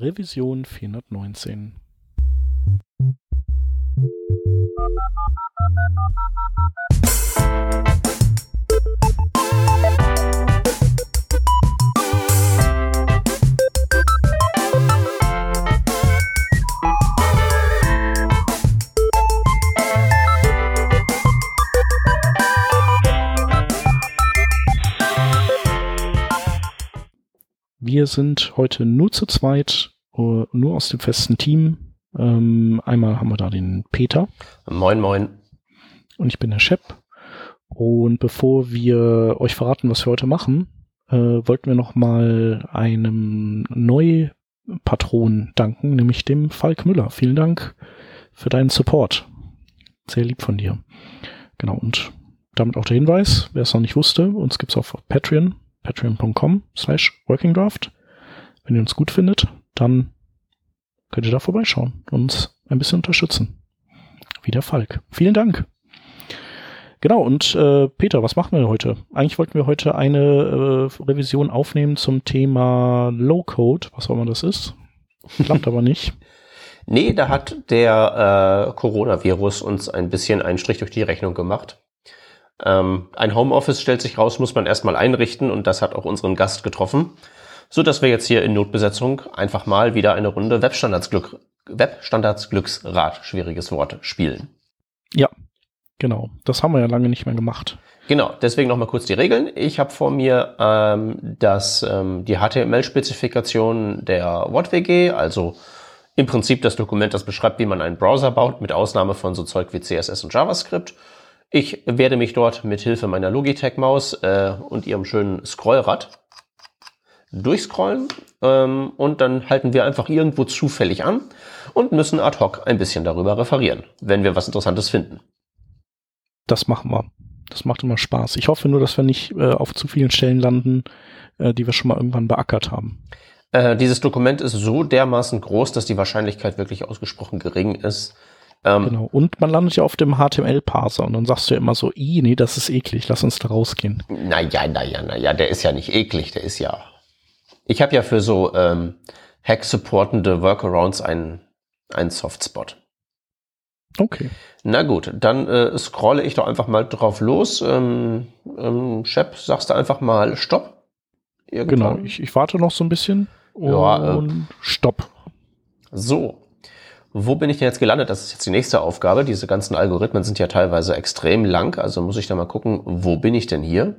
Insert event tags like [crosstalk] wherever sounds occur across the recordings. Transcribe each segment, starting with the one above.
Revision 419. Wir sind heute nur zu zweit, uh, nur aus dem festen Team. Ähm, einmal haben wir da den Peter. Moin, moin. Und ich bin der Shep. Und bevor wir euch verraten, was wir heute machen, äh, wollten wir noch mal einem Neupatron danken, nämlich dem Falk Müller. Vielen Dank für deinen Support. Sehr lieb von dir. Genau, und damit auch der Hinweis, wer es noch nicht wusste, uns gibt's auf Patreon patreon.com slash workingdraft. Wenn ihr uns gut findet, dann könnt ihr da vorbeischauen und uns ein bisschen unterstützen. Wie der Falk. Vielen Dank. Genau, und äh, Peter, was machen wir heute? Eigentlich wollten wir heute eine äh, Revision aufnehmen zum Thema Low-Code, was auch immer das ist. Klappt aber nicht. [laughs] Nee, da hat der äh, Coronavirus uns ein bisschen einen Strich durch die Rechnung gemacht. Ähm, ein Homeoffice stellt sich raus, muss man erstmal einrichten und das hat auch unseren Gast getroffen, so dass wir jetzt hier in Notbesetzung einfach mal wieder eine Runde Webstandards Glück, Webstandards Glücksrad, schwieriges Wort, spielen. Ja, genau. Das haben wir ja lange nicht mehr gemacht. Genau, deswegen nochmal kurz die Regeln. Ich habe vor mir ähm, das, ähm, die HTML-Spezifikation der WhatWG, also im Prinzip das Dokument, das beschreibt, wie man einen Browser baut, mit Ausnahme von so Zeug wie CSS und JavaScript. Ich werde mich dort mit Hilfe meiner Logitech-Maus äh, und ihrem schönen Scrollrad durchscrollen ähm, und dann halten wir einfach irgendwo zufällig an und müssen ad hoc ein bisschen darüber referieren, wenn wir was Interessantes finden. Das machen wir. Das macht immer Spaß. Ich hoffe nur, dass wir nicht äh, auf zu vielen Stellen landen, äh, die wir schon mal irgendwann beackert haben. Äh, dieses Dokument ist so dermaßen groß, dass die Wahrscheinlichkeit wirklich ausgesprochen gering ist, ähm, genau. Und man landet ja auf dem HTML-Parser und dann sagst du ja immer so, i, nee, das ist eklig, lass uns da rausgehen. Naja, naja, naja, der ist ja nicht eklig, der ist ja. Ich habe ja für so ähm, Hack-supportende Workarounds einen, einen Softspot. Okay. Na gut, dann äh, scrolle ich doch einfach mal drauf los. Ähm, ähm, Shep, sagst du einfach mal Stopp? Irgendwann. Genau, ich, ich warte noch so ein bisschen und ja, äh, Stopp. So, wo bin ich denn jetzt gelandet? Das ist jetzt die nächste Aufgabe. Diese ganzen Algorithmen sind ja teilweise extrem lang, also muss ich da mal gucken, wo bin ich denn hier?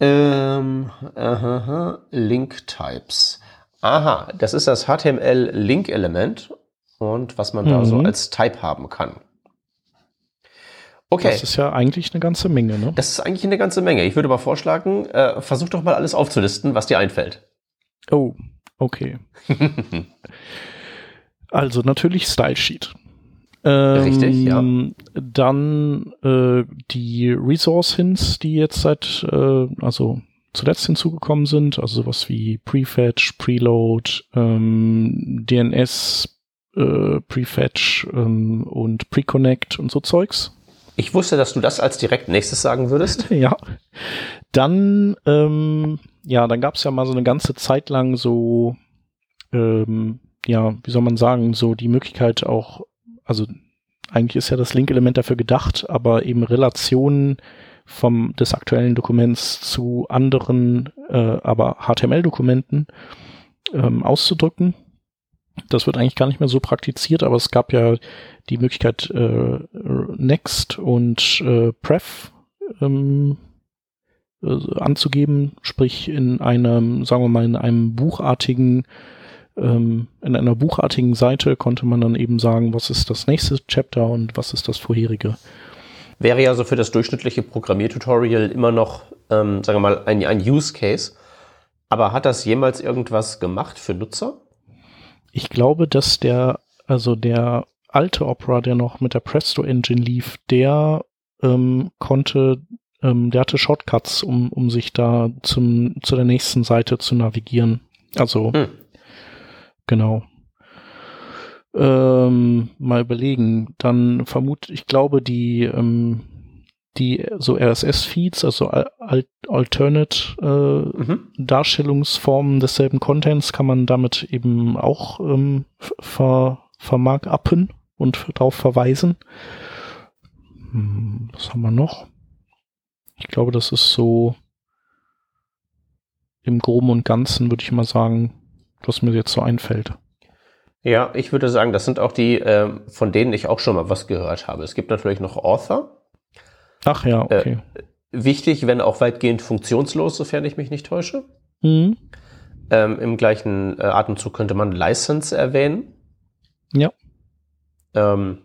Ähm, aha, Link Types. Aha, das ist das HTML Link Element und was man mhm. da so mhm. als Type haben kann. Okay. Das ist ja eigentlich eine ganze Menge, ne? Das ist eigentlich eine ganze Menge. Ich würde aber vorschlagen, äh, versuch doch mal alles aufzulisten, was dir einfällt. Oh, okay. [laughs] Also natürlich Style Sheet. Ähm, Richtig, ja. Dann äh, die Resource Hints, die jetzt seit, äh, also zuletzt hinzugekommen sind, also sowas wie Prefetch, Preload, ähm, DNS, äh, Prefetch ähm, und Preconnect und so Zeugs. Ich wusste, dass du das als direkt nächstes sagen würdest. [laughs] ja. Dann, ähm, ja, dann gab es ja mal so eine ganze Zeit lang so ähm, ja, wie soll man sagen, so die Möglichkeit auch, also eigentlich ist ja das Link-Element dafür gedacht, aber eben Relationen vom des aktuellen Dokuments zu anderen, äh, aber HTML-Dokumenten ähm, auszudrücken. Das wird eigentlich gar nicht mehr so praktiziert, aber es gab ja die Möglichkeit äh, Next und äh, Pref ähm, äh, anzugeben, sprich in einem, sagen wir mal, in einem buchartigen ähm, in einer buchartigen Seite konnte man dann eben sagen, was ist das nächste Chapter und was ist das vorherige. Wäre ja so für das durchschnittliche Programmiertutorial immer noch, ähm, sagen wir mal, ein, ein Use Case. Aber hat das jemals irgendwas gemacht für Nutzer? Ich glaube, dass der, also der alte Opera, der noch mit der Presto Engine lief, der ähm, konnte, ähm, der hatte Shortcuts, um, um sich da zum, zu der nächsten Seite zu navigieren. Also hm. Genau. Ähm, mal überlegen. Dann vermute ich glaube, die, ähm, die so RSS-Feeds, also Al Alternate äh, mhm. Darstellungsformen desselben Contents kann man damit eben auch ähm, ver vermarkuppen und darauf verweisen. Hm, was haben wir noch? Ich glaube, das ist so im Groben und Ganzen, würde ich mal sagen, was mir jetzt so einfällt. Ja, ich würde sagen, das sind auch die, äh, von denen ich auch schon mal was gehört habe. Es gibt natürlich noch Author. Ach ja, äh, okay. Äh, wichtig, wenn auch weitgehend funktionslos, sofern ich mich nicht täusche. Mhm. Ähm, Im gleichen äh, Atemzug könnte man License erwähnen. Ja. Ähm,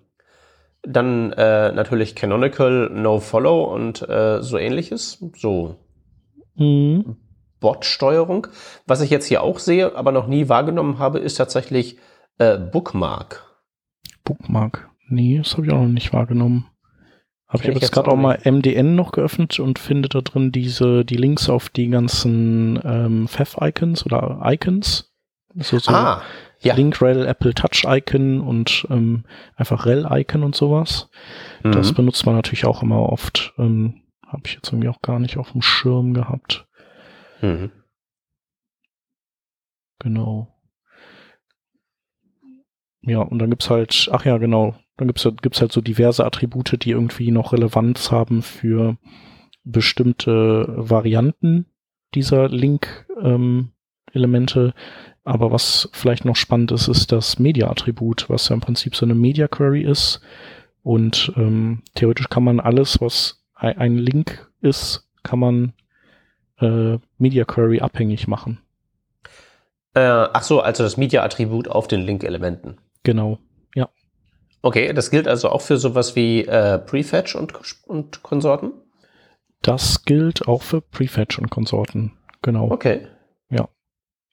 dann äh, natürlich Canonical, No Follow und äh, so ähnliches. So mhm. Bot-Steuerung. Was ich jetzt hier auch sehe, aber noch nie wahrgenommen habe, ist tatsächlich äh, Bookmark. Bookmark. Nee, das habe ich auch noch nicht wahrgenommen. Aber ich habe jetzt gerade auch, auch mal MDN noch geöffnet und finde da drin diese, die Links auf die ganzen ähm, Pfeff-Icons oder Icons. So, so ah, ja. Link, Rel, Apple Touch Icon und ähm, einfach Rel Icon und sowas. Mhm. Das benutzt man natürlich auch immer oft. Ähm, habe ich jetzt irgendwie auch gar nicht auf dem Schirm gehabt. Mhm. Genau. Ja, und dann gibt's halt, ach ja, genau, dann gibt's, gibt's halt so diverse Attribute, die irgendwie noch Relevanz haben für bestimmte Varianten dieser Link-Elemente. Ähm, Aber was vielleicht noch spannend ist, ist das Media-Attribut, was ja im Prinzip so eine Media-Query ist. Und ähm, theoretisch kann man alles, was ein Link ist, kann man äh, Media Query abhängig machen. Äh, ach so, also das Media-Attribut auf den Link-Elementen. Genau, ja. Okay, das gilt also auch für sowas wie äh, Prefetch und, und Konsorten? Das gilt auch für Prefetch und Konsorten, genau. Okay. Ja.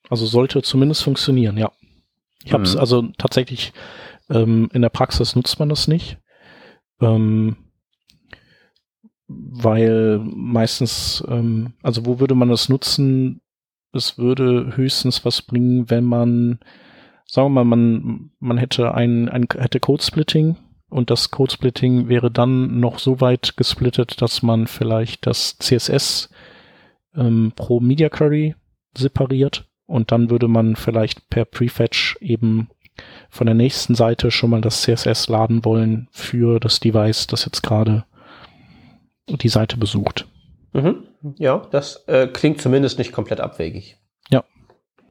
Also sollte zumindest funktionieren, ja. Ich habe es mhm. also tatsächlich ähm, in der Praxis nutzt man das nicht, ähm, weil meistens, ähm, also wo würde man das nutzen? Es würde höchstens was bringen, wenn man sagen wir mal, man, man hätte ein, ein hätte Code-Splitting und das Code-Splitting wäre dann noch so weit gesplittet, dass man vielleicht das CSS ähm, pro Media Query separiert und dann würde man vielleicht per Prefetch eben von der nächsten Seite schon mal das CSS laden wollen für das Device, das jetzt gerade die Seite besucht. Mhm. Ja, das äh, klingt zumindest nicht komplett abwegig.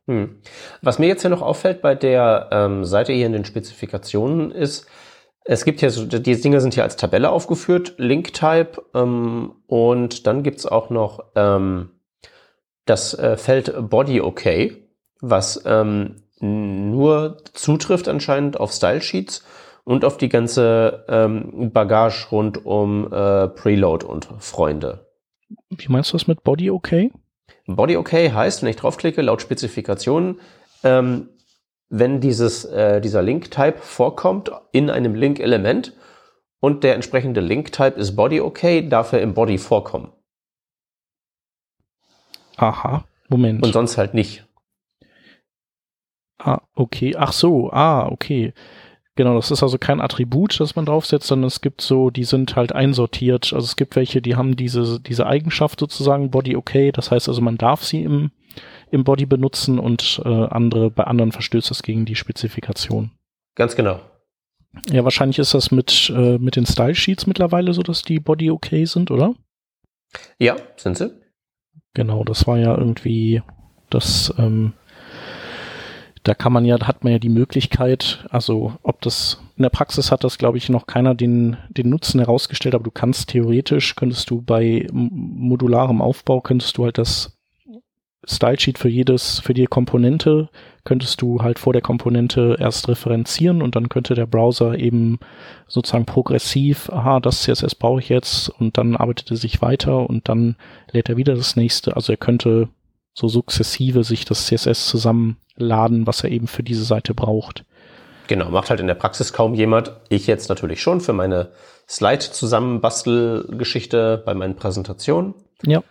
Hm. Was mir jetzt hier noch auffällt bei der ähm, Seite hier in den Spezifikationen ist, es gibt hier so, die Dinge sind hier als Tabelle aufgeführt, Link-Type ähm, und dann gibt's auch noch ähm, das äh, Feld Body OK, was ähm, nur zutrifft anscheinend auf Style Sheets und auf die ganze ähm, Bagage rund um äh, Preload und Freunde. Wie meinst du das mit Body OK? Body OK heißt, wenn ich draufklicke, laut Spezifikationen, ähm, wenn dieses, äh, dieser Link-Type vorkommt in einem Link-Element und der entsprechende Link-Type ist Body OK, darf er im Body vorkommen. Aha, Moment. Und sonst halt nicht. Ah, okay. Ach so, ah, okay. Genau, das ist also kein Attribut, das man draufsetzt, sondern es gibt so, die sind halt einsortiert. Also es gibt welche, die haben diese, diese Eigenschaft sozusagen Body okay. Das heißt also, man darf sie im, im Body benutzen und äh, andere, bei anderen verstößt das gegen die Spezifikation. Ganz genau. Ja, wahrscheinlich ist das mit, äh, mit den Style Sheets mittlerweile so, dass die Body okay sind, oder? Ja, sind sie. Genau, das war ja irgendwie das, ähm, da kann man ja, hat man ja die Möglichkeit, also ob das in der Praxis hat das, glaube ich, noch keiner den, den Nutzen herausgestellt, aber du kannst theoretisch, könntest du bei modularem Aufbau, könntest du halt das Stylesheet für jedes, für die Komponente, könntest du halt vor der Komponente erst referenzieren und dann könnte der Browser eben sozusagen progressiv, aha, das CSS brauche ich jetzt und dann arbeitet er sich weiter und dann lädt er wieder das nächste. Also er könnte so sukzessive sich das CSS zusammenladen, was er eben für diese Seite braucht. Genau, macht halt in der Praxis kaum jemand. Ich jetzt natürlich schon für meine Slide-Zusammenbastel-Geschichte bei meinen Präsentationen. Ja.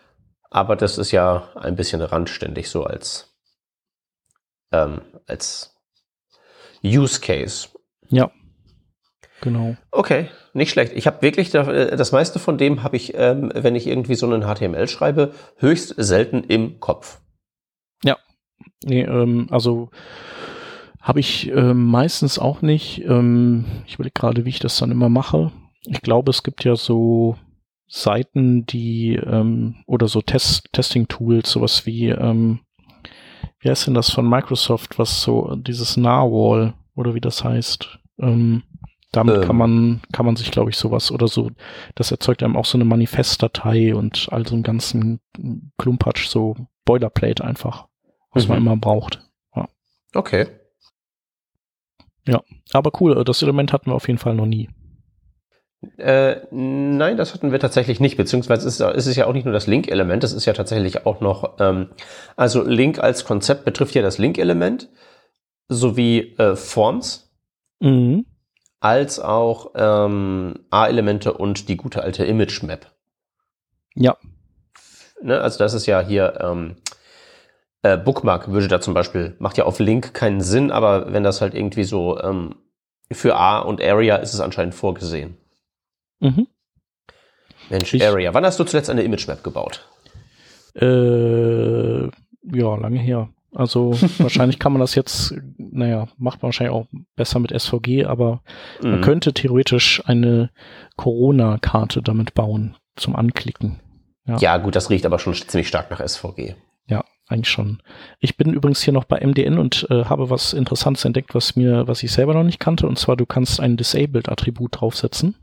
Aber das ist ja ein bisschen randständig so als, ähm, als Use Case. Ja. Genau. Okay, nicht schlecht. Ich habe wirklich äh, das meiste von dem habe ich, ähm, wenn ich irgendwie so einen HTML schreibe, höchst selten im Kopf. Nee, ähm, also habe ich äh, meistens auch nicht. Ähm, ich will gerade, wie ich das dann immer mache. Ich glaube, es gibt ja so Seiten, die ähm, oder so Test Testing-Tools, sowas wie, ähm, wie heißt denn das von Microsoft, was so dieses Narwhal oder wie das heißt. Ähm, damit ähm. kann man kann man sich, glaube ich, sowas oder so. Das erzeugt einem auch so eine Manifestdatei und all so einen ganzen Klumpatsch, so Boilerplate einfach, was mhm. man immer braucht. Ja. Okay. Ja, aber cool. Das Element hatten wir auf jeden Fall noch nie. Äh, nein, das hatten wir tatsächlich nicht, beziehungsweise ist, ist es ja auch nicht nur das Link-Element, das ist ja tatsächlich auch noch, ähm, also Link als Konzept betrifft ja das Link-Element sowie äh, Forms, mhm. als auch ähm, A-Elemente und die gute alte Image-Map. Ja. Ne, also das ist ja hier ähm, äh, Bookmark würde da zum Beispiel, macht ja auf Link keinen Sinn, aber wenn das halt irgendwie so ähm, für A und Area ist es anscheinend vorgesehen. Mhm. Mensch, ich, Area. Wann hast du zuletzt eine Image Map gebaut? Äh, ja, lange her. Also [laughs] wahrscheinlich kann man das jetzt, naja, macht man wahrscheinlich auch besser mit SVG, aber mhm. man könnte theoretisch eine Corona-Karte damit bauen zum Anklicken. Ja. ja, gut, das riecht aber schon ziemlich stark nach SVG. Eigentlich schon. Ich bin übrigens hier noch bei MDN und äh, habe was Interessantes entdeckt, was mir, was ich selber noch nicht kannte, und zwar du kannst ein Disabled-Attribut draufsetzen.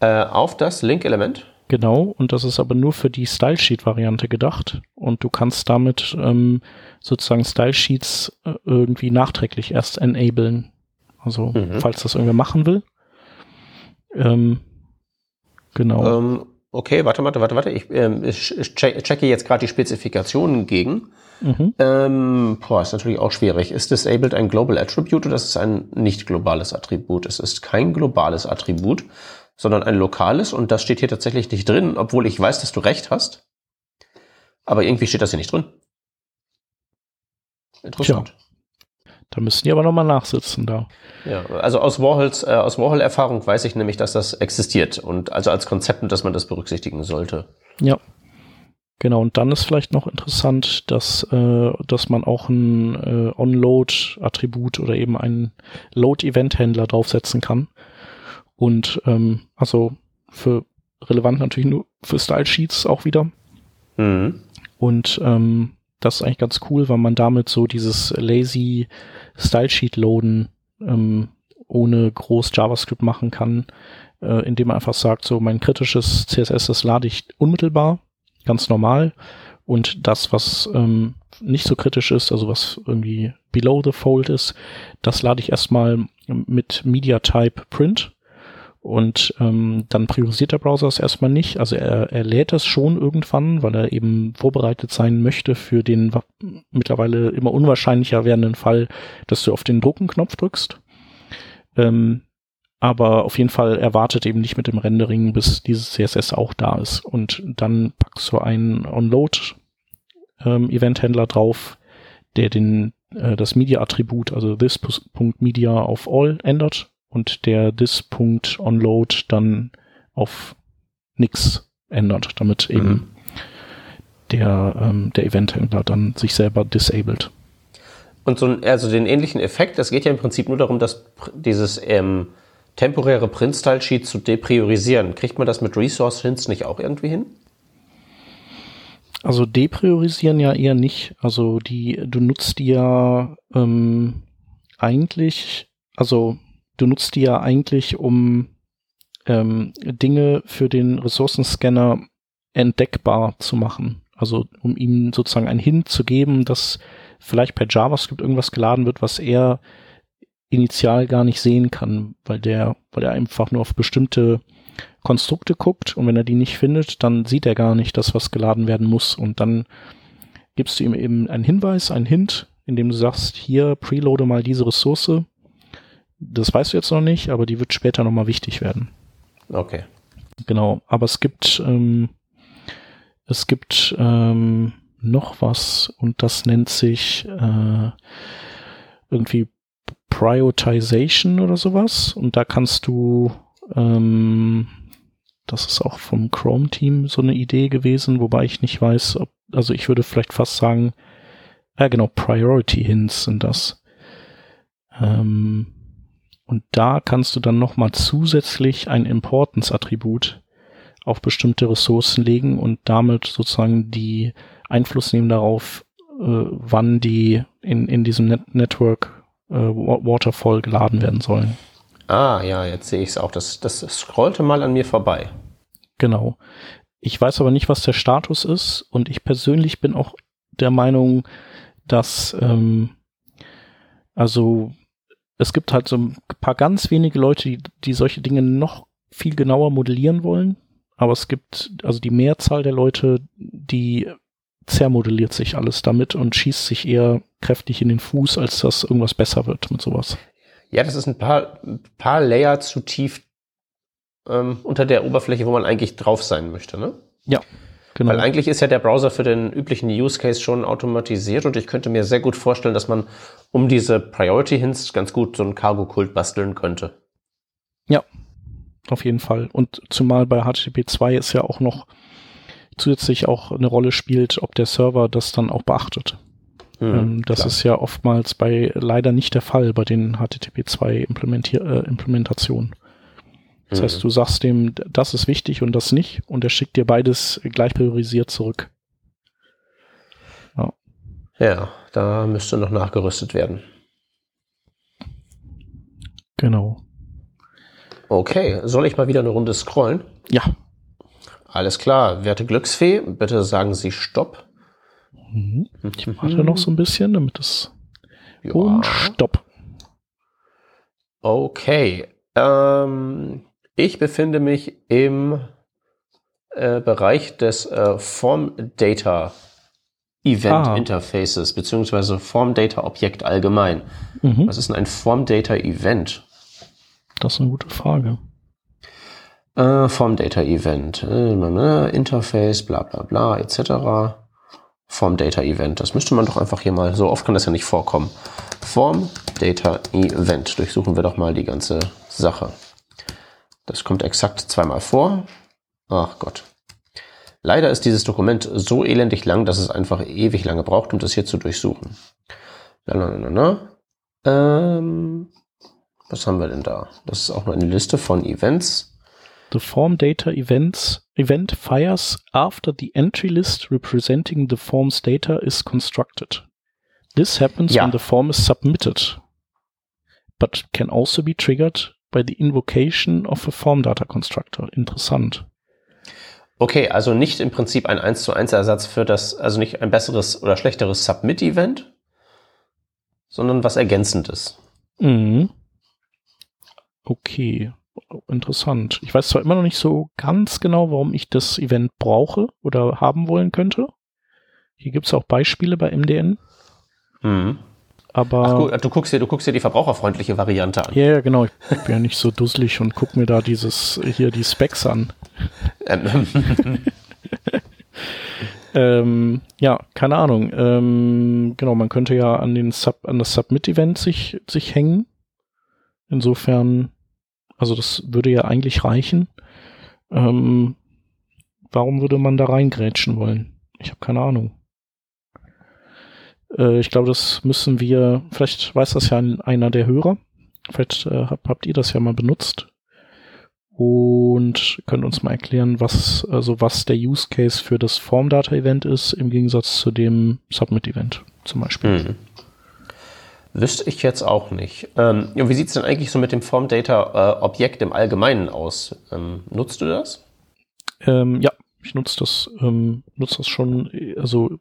Äh, auf das Link-Element? Genau, und das ist aber nur für die Stylesheet-Variante gedacht. Und du kannst damit ähm, sozusagen Stylesheets äh, irgendwie nachträglich erst enablen. Also, mhm. falls das irgendwer machen will. Ähm, genau. Ähm, okay, warte, warte, warte, warte. Ich, ähm, ich checke jetzt gerade die Spezifikationen gegen. Mhm. Ähm, boah, ist natürlich auch schwierig. Ist Disabled ein Global Attribute oder ist es ein nicht globales Attribut? Es ist kein globales Attribut, sondern ein lokales und das steht hier tatsächlich nicht drin, obwohl ich weiß, dass du recht hast. Aber irgendwie steht das hier nicht drin. Interessant. Tja. Da müssen die aber nochmal nachsitzen da. Ja, also aus Warhols, äh, aus Warhol-Erfahrung weiß ich nämlich, dass das existiert und also als Konzept und dass man das berücksichtigen sollte. Ja. Genau, und dann ist vielleicht noch interessant, dass, äh, dass man auch ein äh, On-Load-Attribut oder eben einen Load-Event-Händler draufsetzen kann. Und ähm, also für relevant natürlich nur für Style Sheets auch wieder. Mhm. Und ähm, das ist eigentlich ganz cool, weil man damit so dieses lazy Style Sheet loaden ähm, ohne groß JavaScript machen kann, äh, indem man einfach sagt, so mein kritisches CSS, das lade ich unmittelbar, ganz normal. Und das, was ähm, nicht so kritisch ist, also was irgendwie below the fold ist, das lade ich erstmal mit Media Type Print und ähm, dann priorisiert der Browser es erstmal nicht. Also er, er lädt es schon irgendwann, weil er eben vorbereitet sein möchte für den mittlerweile immer unwahrscheinlicher werdenden Fall, dass du auf den Drucken-Knopf drückst. Ähm, aber auf jeden Fall erwartet eben nicht mit dem Rendering, bis dieses CSS auch da ist. Und dann packst du einen On-Load-Event-Händler ähm, drauf, der den äh, das Media-Attribut, also this.media auf all ändert und der dis.onload dann auf nix ändert, damit eben mhm. der, ähm, der Event-Händler dann sich selber disabled. Und so ein, also den ähnlichen Effekt, das geht ja im Prinzip nur darum, dass dieses ähm, temporäre Print-Style-Sheet zu depriorisieren. Kriegt man das mit Resource-Hints nicht auch irgendwie hin? Also depriorisieren ja eher nicht. Also die, du nutzt die ja ähm, eigentlich, also du nutzt die ja eigentlich, um ähm, Dinge für den Ressourcenscanner entdeckbar zu machen. Also um ihm sozusagen ein Hint zu geben, dass vielleicht per JavaScript irgendwas geladen wird, was er initial gar nicht sehen kann, weil der, weil er einfach nur auf bestimmte Konstrukte guckt und wenn er die nicht findet, dann sieht er gar nicht, dass was geladen werden muss und dann gibst du ihm eben einen Hinweis, einen Hint, indem du sagst, hier preloade mal diese Ressource das weißt du jetzt noch nicht, aber die wird später nochmal wichtig werden. Okay. Genau, aber es gibt, ähm, es gibt ähm, noch was und das nennt sich äh, irgendwie Prioritization oder sowas. Und da kannst du, ähm, das ist auch vom Chrome-Team so eine Idee gewesen, wobei ich nicht weiß, ob, also ich würde vielleicht fast sagen, ja genau, Priority Hints sind das. Ähm, und da kannst du dann nochmal zusätzlich ein Importance-Attribut auf bestimmte Ressourcen legen und damit sozusagen die Einfluss nehmen darauf, äh, wann die in, in diesem Net Network äh, Waterfall geladen werden sollen. Ah, ja, jetzt sehe ich es auch. Das, das scrollte mal an mir vorbei. Genau. Ich weiß aber nicht, was der Status ist und ich persönlich bin auch der Meinung, dass ähm, also es gibt halt so ein paar ganz wenige Leute, die, die solche Dinge noch viel genauer modellieren wollen. Aber es gibt also die Mehrzahl der Leute, die zermodelliert sich alles damit und schießt sich eher kräftig in den Fuß, als dass irgendwas besser wird mit sowas. Ja, das ist ein paar, ein paar Layer zu tief ähm, unter der Oberfläche, wo man eigentlich drauf sein möchte, ne? Ja, Genau. Weil eigentlich ist ja der Browser für den üblichen Use Case schon automatisiert und ich könnte mir sehr gut vorstellen, dass man um diese Priority Hints ganz gut so einen Cargo-Kult basteln könnte. Ja, auf jeden Fall. Und zumal bei HTTP 2 ist ja auch noch zusätzlich auch eine Rolle spielt, ob der Server das dann auch beachtet. Hm, ähm, das klar. ist ja oftmals bei leider nicht der Fall bei den HTTP 2 Implementier äh, Implementationen. Das mhm. heißt, du sagst dem, das ist wichtig und das nicht, und er schickt dir beides gleich priorisiert zurück. Ja. Ja, da müsste noch nachgerüstet werden. Genau. Okay, soll ich mal wieder eine Runde scrollen? Ja. Alles klar, werte Glücksfee, bitte sagen Sie Stopp. Mhm. Ich warte noch so ein bisschen, damit es. Ja. Und Stopp. Okay. Ähm, ich befinde mich im äh, Bereich des äh, Form Data Event ah. Interfaces beziehungsweise Form Data Objekt allgemein. Mhm. Was ist denn ein Form Data Event? Das ist eine gute Frage. Äh, Form Data Event, äh, Interface, bla bla bla, etc. Form Data Event. Das müsste man doch einfach hier mal, so oft kann das ja nicht vorkommen. Form Data Event. Durchsuchen wir doch mal die ganze Sache. Das kommt exakt zweimal vor. Ach Gott. Leider ist dieses Dokument so elendig lang, dass es einfach ewig lange braucht, um das hier zu durchsuchen. Na, na, na, na. Ähm, was haben wir denn da? Das ist auch nur eine Liste von Events. The form data events event fires after the entry list representing the form's data is constructed. This happens ja. when the form is submitted, but can also be triggered by the invocation of a form data constructor. Interessant. Okay, also nicht im Prinzip ein 1 zu 1 Ersatz für das, also nicht ein besseres oder schlechteres Submit-Event, sondern was Ergänzendes. Mhm. Okay, interessant. Ich weiß zwar immer noch nicht so ganz genau, warum ich das Event brauche oder haben wollen könnte. Hier gibt es auch Beispiele bei MDN. Mhm. Aber Ach du guckst dir, du guckst dir die verbraucherfreundliche Variante an. Ja, yeah, genau. Ich bin ja nicht so dusselig und guck mir da dieses hier die Specs an. Ähm. [laughs] ähm, ja, keine Ahnung. Ähm, genau, man könnte ja an den Sub, an das Submit-Event sich, sich hängen. Insofern, also das würde ja eigentlich reichen. Ähm, warum würde man da reingrätschen wollen? Ich habe keine Ahnung. Äh, ich glaube, das müssen wir, vielleicht weiß das ja einer der Hörer. Vielleicht äh, hab, habt ihr das ja mal benutzt und könnt uns mal erklären, was, also was der Use Case für das Form Data Event ist, im Gegensatz zu dem Submit Event zum Beispiel. Hm. Wüsste ich jetzt auch nicht. Ähm, wie sieht es denn eigentlich so mit dem Form Data äh, Objekt im Allgemeinen aus? Ähm, nutzt du das? Ähm, ja, ich nutze das, ähm, nutze das schon, also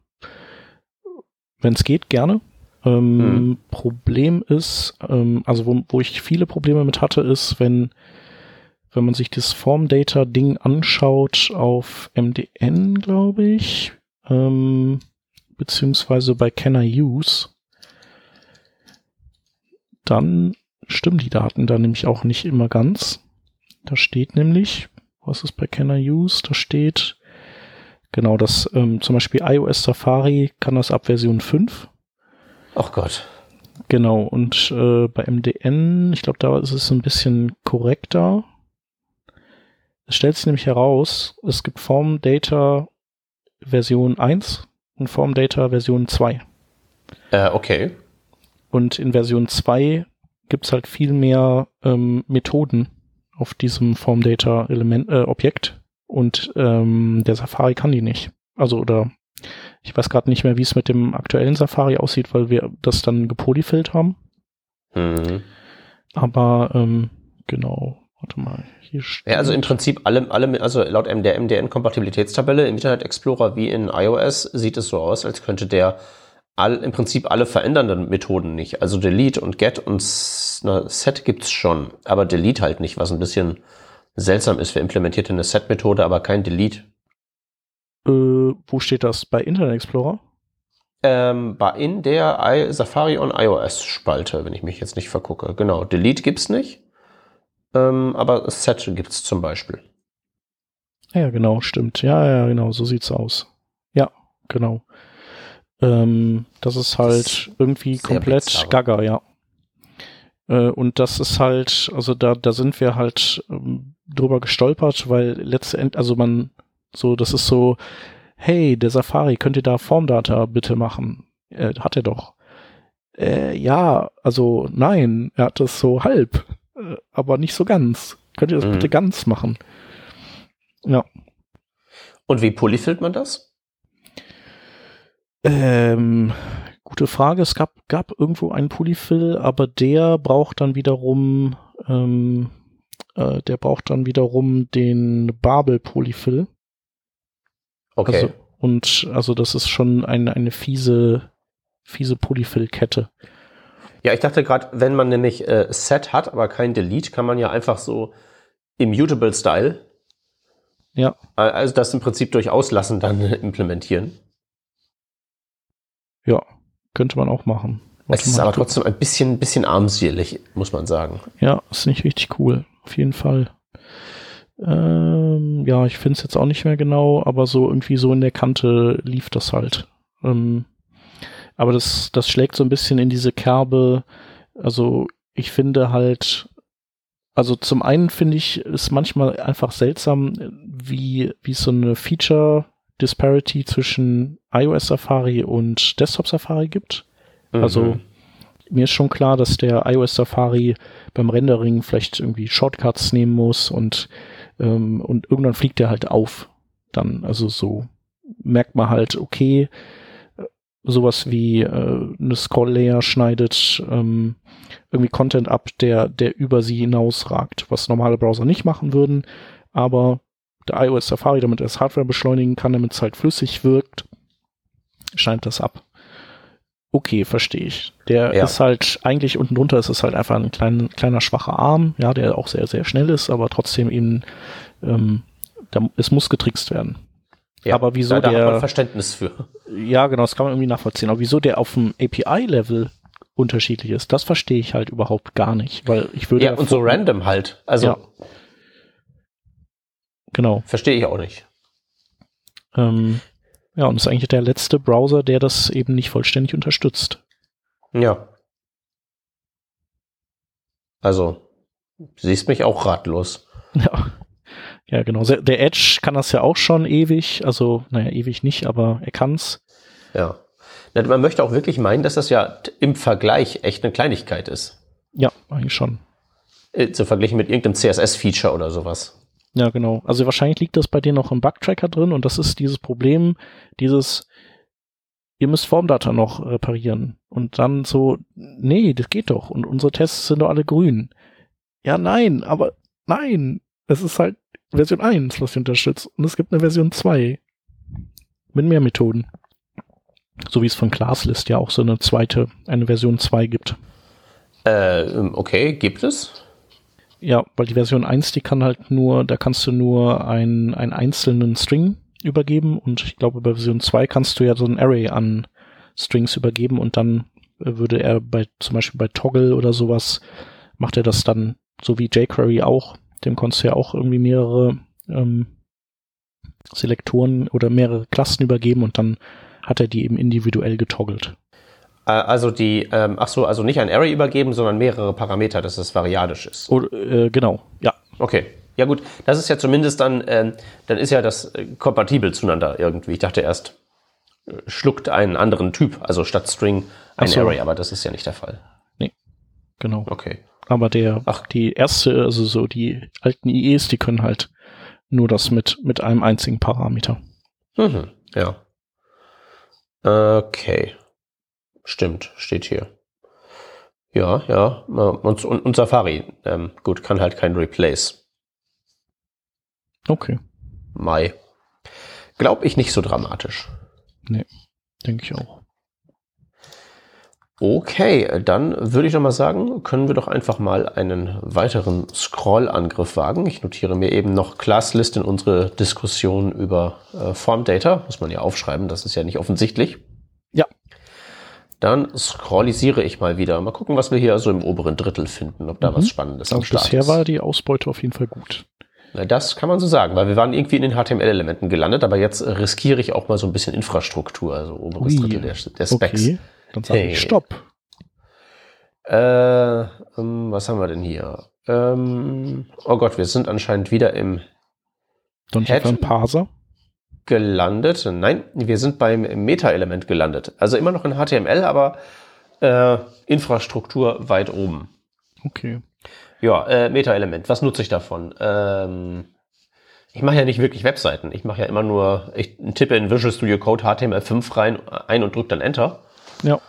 wenn es geht, gerne. Ähm, mhm. Problem ist, ähm, also wo, wo ich viele Probleme mit hatte, ist, wenn, wenn man sich das Form Data Ding anschaut auf MDN, glaube ich, ähm, beziehungsweise bei Can I Use, dann stimmen die Daten da nämlich auch nicht immer ganz. Da steht nämlich, was ist bei Can I Use? Da steht, Genau, das ähm, zum Beispiel iOS Safari kann das ab Version 5. Ach Gott. Genau, und äh, bei MDN, ich glaube, da ist es ein bisschen korrekter. Es stellt sich nämlich heraus, es gibt Form Data Version 1 und Form Data Version 2. Äh, okay. Und in Version 2 gibt's halt viel mehr ähm, Methoden auf diesem Form Data Element äh, Objekt und ähm, der Safari kann die nicht. Also oder ich weiß gerade nicht mehr, wie es mit dem aktuellen Safari aussieht, weil wir das dann gepolyfillt haben. Mhm. Aber ähm, genau, warte mal, hier steht. Ja, also im Prinzip alle, alle also laut der MDN-Kompatibilitätstabelle im Internet Explorer wie in iOS sieht es so aus, als könnte der all, im Prinzip alle verändernden Methoden nicht. Also Delete und Get und na, Set gibt's schon, aber Delete halt nicht, was ein bisschen seltsam ist. Wir implementiert eine Set-Methode, aber kein Delete. Äh, wo steht das? Bei Internet Explorer? Ähm, bei in der I Safari on iOS Spalte, wenn ich mich jetzt nicht vergucke. Genau, Delete gibt's nicht, ähm, aber Set gibt's zum Beispiel. Ja, genau, stimmt. Ja, ja, genau, so sieht's aus. Ja, genau. Ähm, das ist halt das irgendwie komplett bizarre. gaga, ja. Äh, und das ist halt, also da, da sind wir halt ähm, drüber gestolpert, weil letztendlich, also man, so, das ist so, hey, der Safari, könnt ihr da Formdata bitte machen? Äh, hat er doch. Äh, ja, also nein, er hat das so halb, äh, aber nicht so ganz. Könnt ihr das mhm. bitte ganz machen? Ja. Und wie polyfillt man das? Ähm, gute Frage. Es gab, gab irgendwo einen Polyfill, aber der braucht dann wiederum, ähm, äh, der braucht dann wiederum den Babel Polyfill. Okay. Also, und also das ist schon eine, eine fiese, fiese Polyfill-Kette. Ja, ich dachte gerade, wenn man nämlich äh, Set hat, aber kein Delete, kann man ja einfach so immutable Style. Ja. Also das im Prinzip durch Auslassen dann [laughs] implementieren. Ja, könnte man auch machen. Warte es ist aber trotzdem ein bisschen, bisschen armselig, muss man sagen. Ja, ist nicht richtig cool. Auf jeden Fall. Ähm, ja, ich finde es jetzt auch nicht mehr genau, aber so irgendwie so in der Kante lief das halt. Ähm, aber das, das schlägt so ein bisschen in diese Kerbe. Also ich finde halt, also zum einen finde ich es manchmal einfach seltsam, wie, wie so eine Feature Disparity zwischen iOS Safari und Desktop Safari gibt. Mhm. Also mir ist schon klar, dass der iOS Safari beim Rendering vielleicht irgendwie Shortcuts nehmen muss und ähm, und irgendwann fliegt er halt auf. Dann, also so merkt man halt, okay, äh, sowas wie äh, eine Scroll-Layer schneidet ähm, irgendwie Content ab, der, der über sie hinausragt, was normale Browser nicht machen würden, aber der iOS Safari, damit er das Hardware beschleunigen kann, damit es halt flüssig wirkt, scheint das ab. Okay, verstehe ich. Der ja. ist halt, eigentlich unten drunter ist es halt einfach ein klein, kleiner schwacher Arm, ja, der auch sehr, sehr schnell ist, aber trotzdem eben, ähm, da, es muss getrickst werden. Ja, aber wieso da, da der. Hat man Verständnis für. [laughs] Ja, genau, das kann man irgendwie nachvollziehen. Aber wieso der auf dem API-Level unterschiedlich ist, das verstehe ich halt überhaupt gar nicht, weil ich würde. Ja, und so random halt. Also. Ja. Genau. Verstehe ich auch nicht. Ähm, ja, und ist eigentlich der letzte Browser, der das eben nicht vollständig unterstützt. Ja. Also, siehst mich auch ratlos. [laughs] Ja. Ja, genau. Der Edge kann das ja auch schon ewig, also, naja, ewig nicht, aber er kann's. Ja. Man möchte auch wirklich meinen, dass das ja im Vergleich echt eine Kleinigkeit ist. Ja, eigentlich schon. Äh, zu vergleichen mit irgendeinem CSS-Feature oder sowas. Ja, genau. Also wahrscheinlich liegt das bei denen noch im Bugtracker drin und das ist dieses Problem, dieses, ihr müsst Formdata noch reparieren. Und dann so, nee, das geht doch. Und unsere Tests sind doch alle grün. Ja, nein, aber nein. Es ist halt Version 1, was sie unterstützt. Und es gibt eine Version 2. Mit mehr Methoden. So wie es von Classlist ja auch so eine zweite, eine Version 2 gibt. Äh, okay, gibt es? Ja, weil die Version 1, die kann halt nur, da kannst du nur ein, einen einzelnen String übergeben und ich glaube bei Version 2 kannst du ja so ein Array an Strings übergeben und dann würde er bei zum Beispiel bei Toggle oder sowas macht er das dann so wie jQuery auch. Dem konntest du ja auch irgendwie mehrere ähm, Selektoren oder mehrere Klassen übergeben und dann hat er die eben individuell getoggelt. Äh, also die, ähm, ach so, also nicht ein Array übergeben, sondern mehrere Parameter, dass es variadisch ist. Oder, äh, genau, ja. Okay. Ja gut, das ist ja zumindest dann, ähm, dann ist ja das äh, kompatibel zueinander irgendwie. Ich dachte erst, äh, schluckt einen anderen Typ, also statt String ein so. Array, aber das ist ja nicht der Fall. Genau. Okay. Aber der, Ach. die erste, also so die alten IEs, die können halt nur das mit, mit einem einzigen Parameter. Mhm. Ja. Okay. Stimmt, steht hier. Ja, ja. Und, und, und Safari, ähm, gut, kann halt kein Replace. Okay, Mai. Glaub ich nicht so dramatisch. denke ich auch. Okay, dann würde ich noch mal sagen, können wir doch einfach mal einen weiteren Scroll-Angriff wagen. Ich notiere mir eben noch Classlist in unsere Diskussion über äh, Form Data. Muss man ja aufschreiben, das ist ja nicht offensichtlich. Dann scrollisiere ich mal wieder. Mal gucken, was wir hier also im oberen Drittel finden, ob da Mhm. was Spannendes am Start bisher ist. war die Ausbeute auf jeden Fall gut. Na, Das kann man so sagen, weil wir waren irgendwie in den HTML-Elementen gelandet, aber jetzt äh, riskiere ich auch mal so ein bisschen Infrastruktur, also oberes Ui. Drittel der, der Specs. Okay, dann sage Hey. ich Stopp. Äh, ähm, was haben wir denn hier? Ähm, oh Gott, wir sind anscheinend wieder im Don't einen Parser? Gelandet. Nein, wir sind beim Meta-Element gelandet. Also immer noch in HTML, aber äh, Infrastruktur weit oben. Okay. Ja, äh, Meta-Element. Was nutze ich davon? Ähm, ich mache ja nicht wirklich Webseiten. Ich mache ja immer nur, ich tippe in Visual Studio Code HTML5 rein ein und drücke dann Enter. Ja,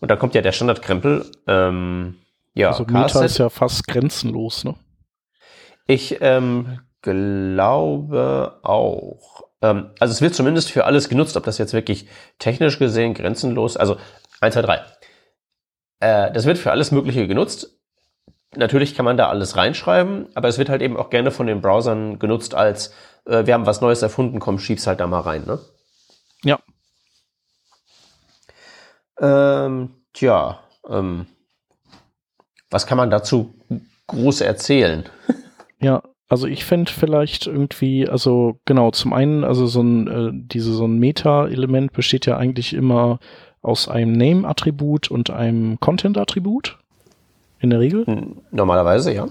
Und dann kommt ja der Standardkrempel. Ähm, ja, also Meta ist ja fast grenzenlos, ne? Ich ähm, glaube auch. Ähm, also es wird zumindest für alles genutzt, ob das jetzt wirklich technisch gesehen grenzenlos, also 1, 2, 3. Äh, das wird für alles Mögliche genutzt. Natürlich kann man da alles reinschreiben, aber es wird halt eben auch gerne von den Browsern genutzt als, äh, wir haben was Neues erfunden, komm, schieb's halt da mal rein, ne? Ja. Ähm, tja, ähm, was kann man dazu groß erzählen? [laughs] Ja, also ich fände vielleicht irgendwie, also genau, zum einen, also so ein, äh, diese, so ein Meta-Element besteht ja eigentlich immer aus einem Name-Attribut und einem Content-Attribut. In der Regel. Hm, Normalerweise, ja.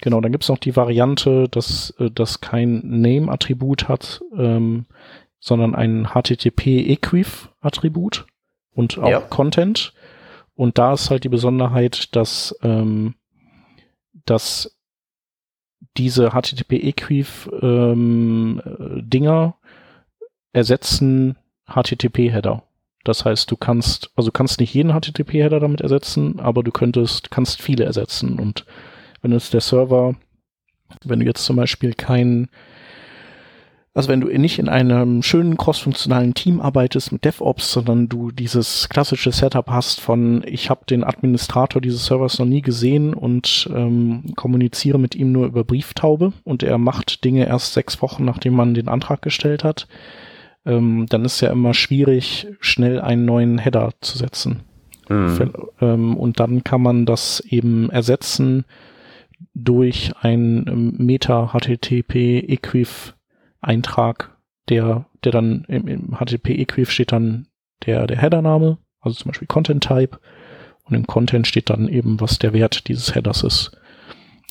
Genau, dann gibt's noch die Variante, dass äh, das kein Name-Attribut hat, ähm, sondern ein HTTP-Equiv-Attribut und auch Ja. Content. Und da ist halt die Besonderheit, dass, ähm, dass diese HTTP-Equiv-Dinger ähm, äh, ersetzen HTTP-Header. Das heißt, du kannst, also kannst nicht jeden HTTP-Header damit ersetzen, aber du könntest, kannst viele ersetzen. Und wenn es der Server, wenn du jetzt zum Beispiel kein, also wenn du nicht in einem schönen crossfunktionalen Team arbeitest mit DevOps, sondern du dieses klassische Setup hast von, ich habe den Administrator dieses Servers noch nie gesehen und ähm, kommuniziere mit ihm nur über Brieftaube und er macht Dinge erst sechs Wochen, nachdem man den Antrag gestellt hat, ähm, dann ist ja immer schwierig, schnell einen neuen Header zu setzen. Hm. Ähm, und dann kann man das eben ersetzen durch ein ähm, Meta-HTTP-Equiv-Eintrag, der, der dann im, im HTTP-Equiv steht dann der, der Headername, also zum Beispiel Content-Type, und im Content steht dann eben, was der Wert dieses Headers ist.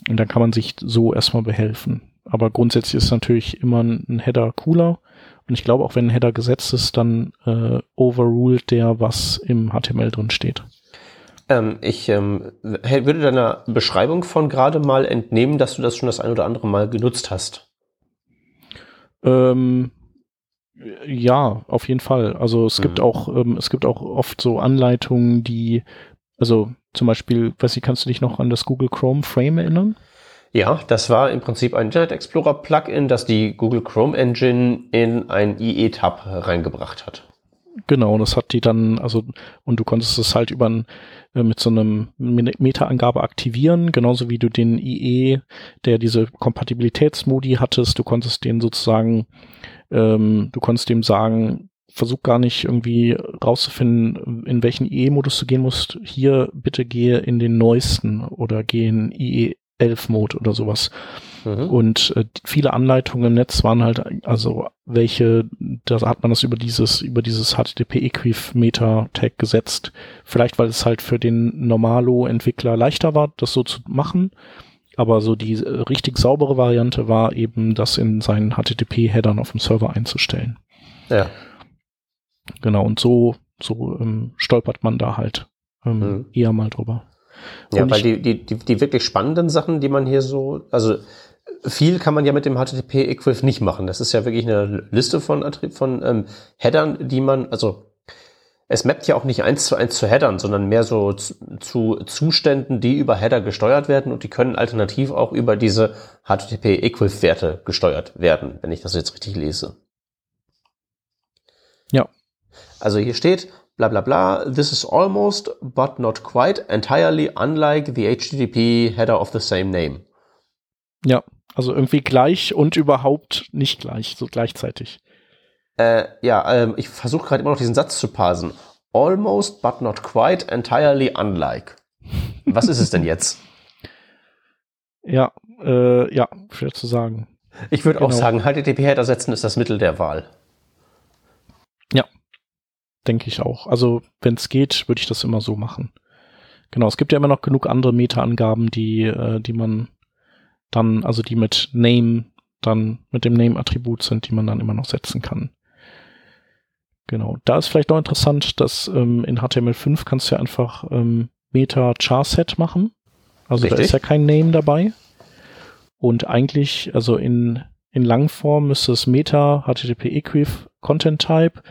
Und dann kann man sich so erstmal behelfen. Aber grundsätzlich ist natürlich immer ein Header cooler. Und ich glaube, auch wenn ein Header gesetzt ist, dann äh, overruled der, was im HTML drin steht. Ähm, ich ähm, würde deiner Beschreibung von gerade mal entnehmen, dass du das schon das ein oder andere Mal genutzt hast. Ähm, ja, auf jeden Fall. Also es gibt Mhm. auch, ähm, es gibt auch oft so Anleitungen, die, also zum Beispiel, weiß ich, kannst du dich noch an das Google Chrome Frame erinnern? Ja, das war im Prinzip ein Internet Explorer Plugin, das die Google Chrome Engine in ein IE-Tab reingebracht hat. Genau, das hat die dann, also, und du konntest es halt über äh, mit so einem Me- Meta-Angabe aktivieren, genauso wie du den IE, der diese Kompatibilitätsmodi hattest, du konntest den sozusagen, ähm, du konntest dem sagen, versuch gar nicht irgendwie rauszufinden, in welchen IE-Modus du gehen musst. Hier bitte gehe in den neuesten oder gehe in IE 11-Mode oder sowas. Mhm. Und äh, viele Anleitungen im Netz waren halt, also welche, da hat man das über dieses, über dieses HTTP-Equiv-Meta-Tag gesetzt. Vielleicht, weil es halt für den Normalo-Entwickler leichter war, das so zu machen. Aber so die äh, richtig saubere Variante war eben, das in seinen HTTP-Headern auf dem Server einzustellen. Ja. Genau, und so, so ähm, stolpert man da halt ähm, mhm. eher mal drüber. Ja, und weil die, die, die, die wirklich spannenden Sachen, die man hier so, also viel kann man ja mit dem HTTP Equiv nicht machen. Das ist ja wirklich eine Liste von, von ähm, Headern, die man, also es mappt ja auch nicht eins zu eins zu Headern, sondern mehr so zu, zu Zuständen, die über Header gesteuert werden und die können alternativ auch über diese HTTP Equiv Werte gesteuert werden, wenn ich das jetzt richtig lese. Ja. Also hier steht, bla bla bla, this is almost, but not quite, entirely unlike the HTTP header of the same name. Ja, also irgendwie gleich und überhaupt nicht gleich, so gleichzeitig. Äh, ja, ähm, ich versuche gerade immer noch diesen Satz zu parsen. Almost, but not quite, entirely unlike. Was ist es denn jetzt? [laughs] Ja, äh, ja, schwer zu sagen. Ich würde genau. auch sagen, HTTP-Header setzen ist das Mittel der Wahl. Ja, denke ich auch. Also, wenn es geht, würde ich das immer so machen. Genau, es gibt ja immer noch genug andere Meta-Angaben, die, äh, die man dann, also die mit Name, dann mit dem Name-Attribut sind, die man dann immer noch setzen kann. Genau. Da ist vielleicht noch interessant, dass ähm, in HTML5 kannst du ja einfach ähm, Meta Charset machen. Also Richtig. da ist ja kein Name dabei. Und eigentlich, also in, in Langform müsste es Meta HTTP Equiv Content Type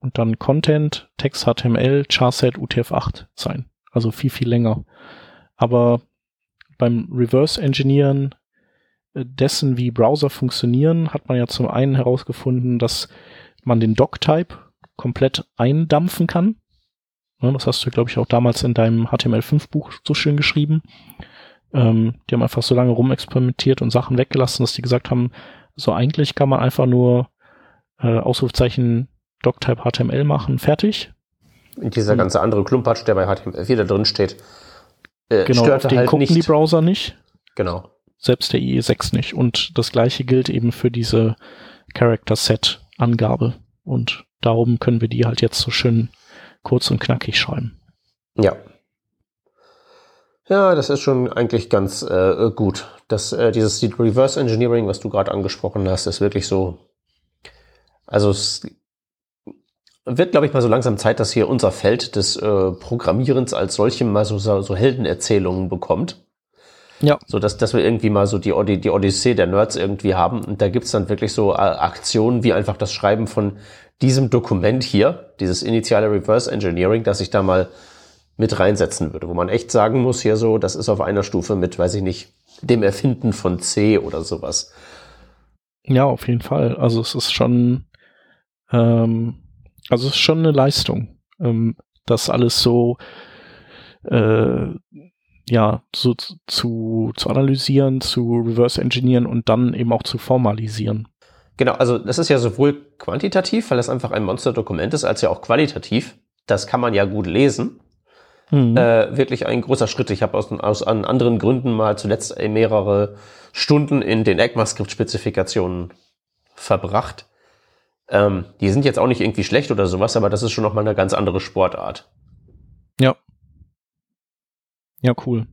und dann Content, Text HTML, Charset UTF-8 sein. Also viel, viel länger. Aber beim Reverse Engineeren äh, dessen, wie Browser funktionieren, hat man ja zum einen herausgefunden, dass man den Doc-Type komplett eindampfen kann. das hast du, glaube ich, auch damals in deinem HTML5-Buch so schön geschrieben. Ähm, die haben einfach so lange rumexperimentiert und Sachen weggelassen, dass die gesagt haben, so eigentlich kann man einfach nur äh, Ausrufzeichen Doctype HTML machen, fertig. Und dieser ganze andere Klumpatsch, der bei HTML4 da drin steht, äh, genau, stört auf den halt gucken nicht. die Browser nicht. Genau. Selbst der IE6 nicht. Und das gleiche gilt eben für diese Character Set Angabe. Und darum können wir die halt jetzt so schön kurz und knackig schreiben. Ja. Ja, das ist schon eigentlich ganz äh, gut. Das, äh, dieses Reverse Engineering, was du gerade angesprochen hast, ist wirklich so. Also es wird, glaube ich, mal so langsam Zeit, dass hier unser Feld des äh, Programmierens als solchem mal so, so Heldenerzählungen bekommt. Ja. So dass, dass wir irgendwie mal so die, die Odyssee der Nerds irgendwie haben. Und da gibt's dann wirklich so äh, Aktionen wie einfach das Schreiben von diesem Dokument hier, dieses initiale Reverse Engineering, dass ich da mal mit reinsetzen würde, wo man echt sagen muss, hier so, das ist auf einer Stufe mit, weiß ich nicht, dem Erfinden von C oder sowas. Ja, auf jeden Fall. Also es ist schon, ähm, also es ist schon eine Leistung, ähm, das alles so äh, ja so zu, zu analysieren, zu reverse engineeren und dann eben auch zu formalisieren. Genau, also das ist ja sowohl quantitativ, weil das einfach ein Monsterdokument ist, als ja auch qualitativ. Das kann man ja gut lesen. Mhm. Äh, wirklich ein großer Schritt. Ich habe aus, aus an anderen Gründen mal zuletzt mehrere Stunden in den ECMAScript-Spezifikationen verbracht. Ähm, die sind jetzt auch nicht irgendwie schlecht oder sowas, aber das ist schon nochmal eine ganz andere Sportart. Ja. Ja, cool.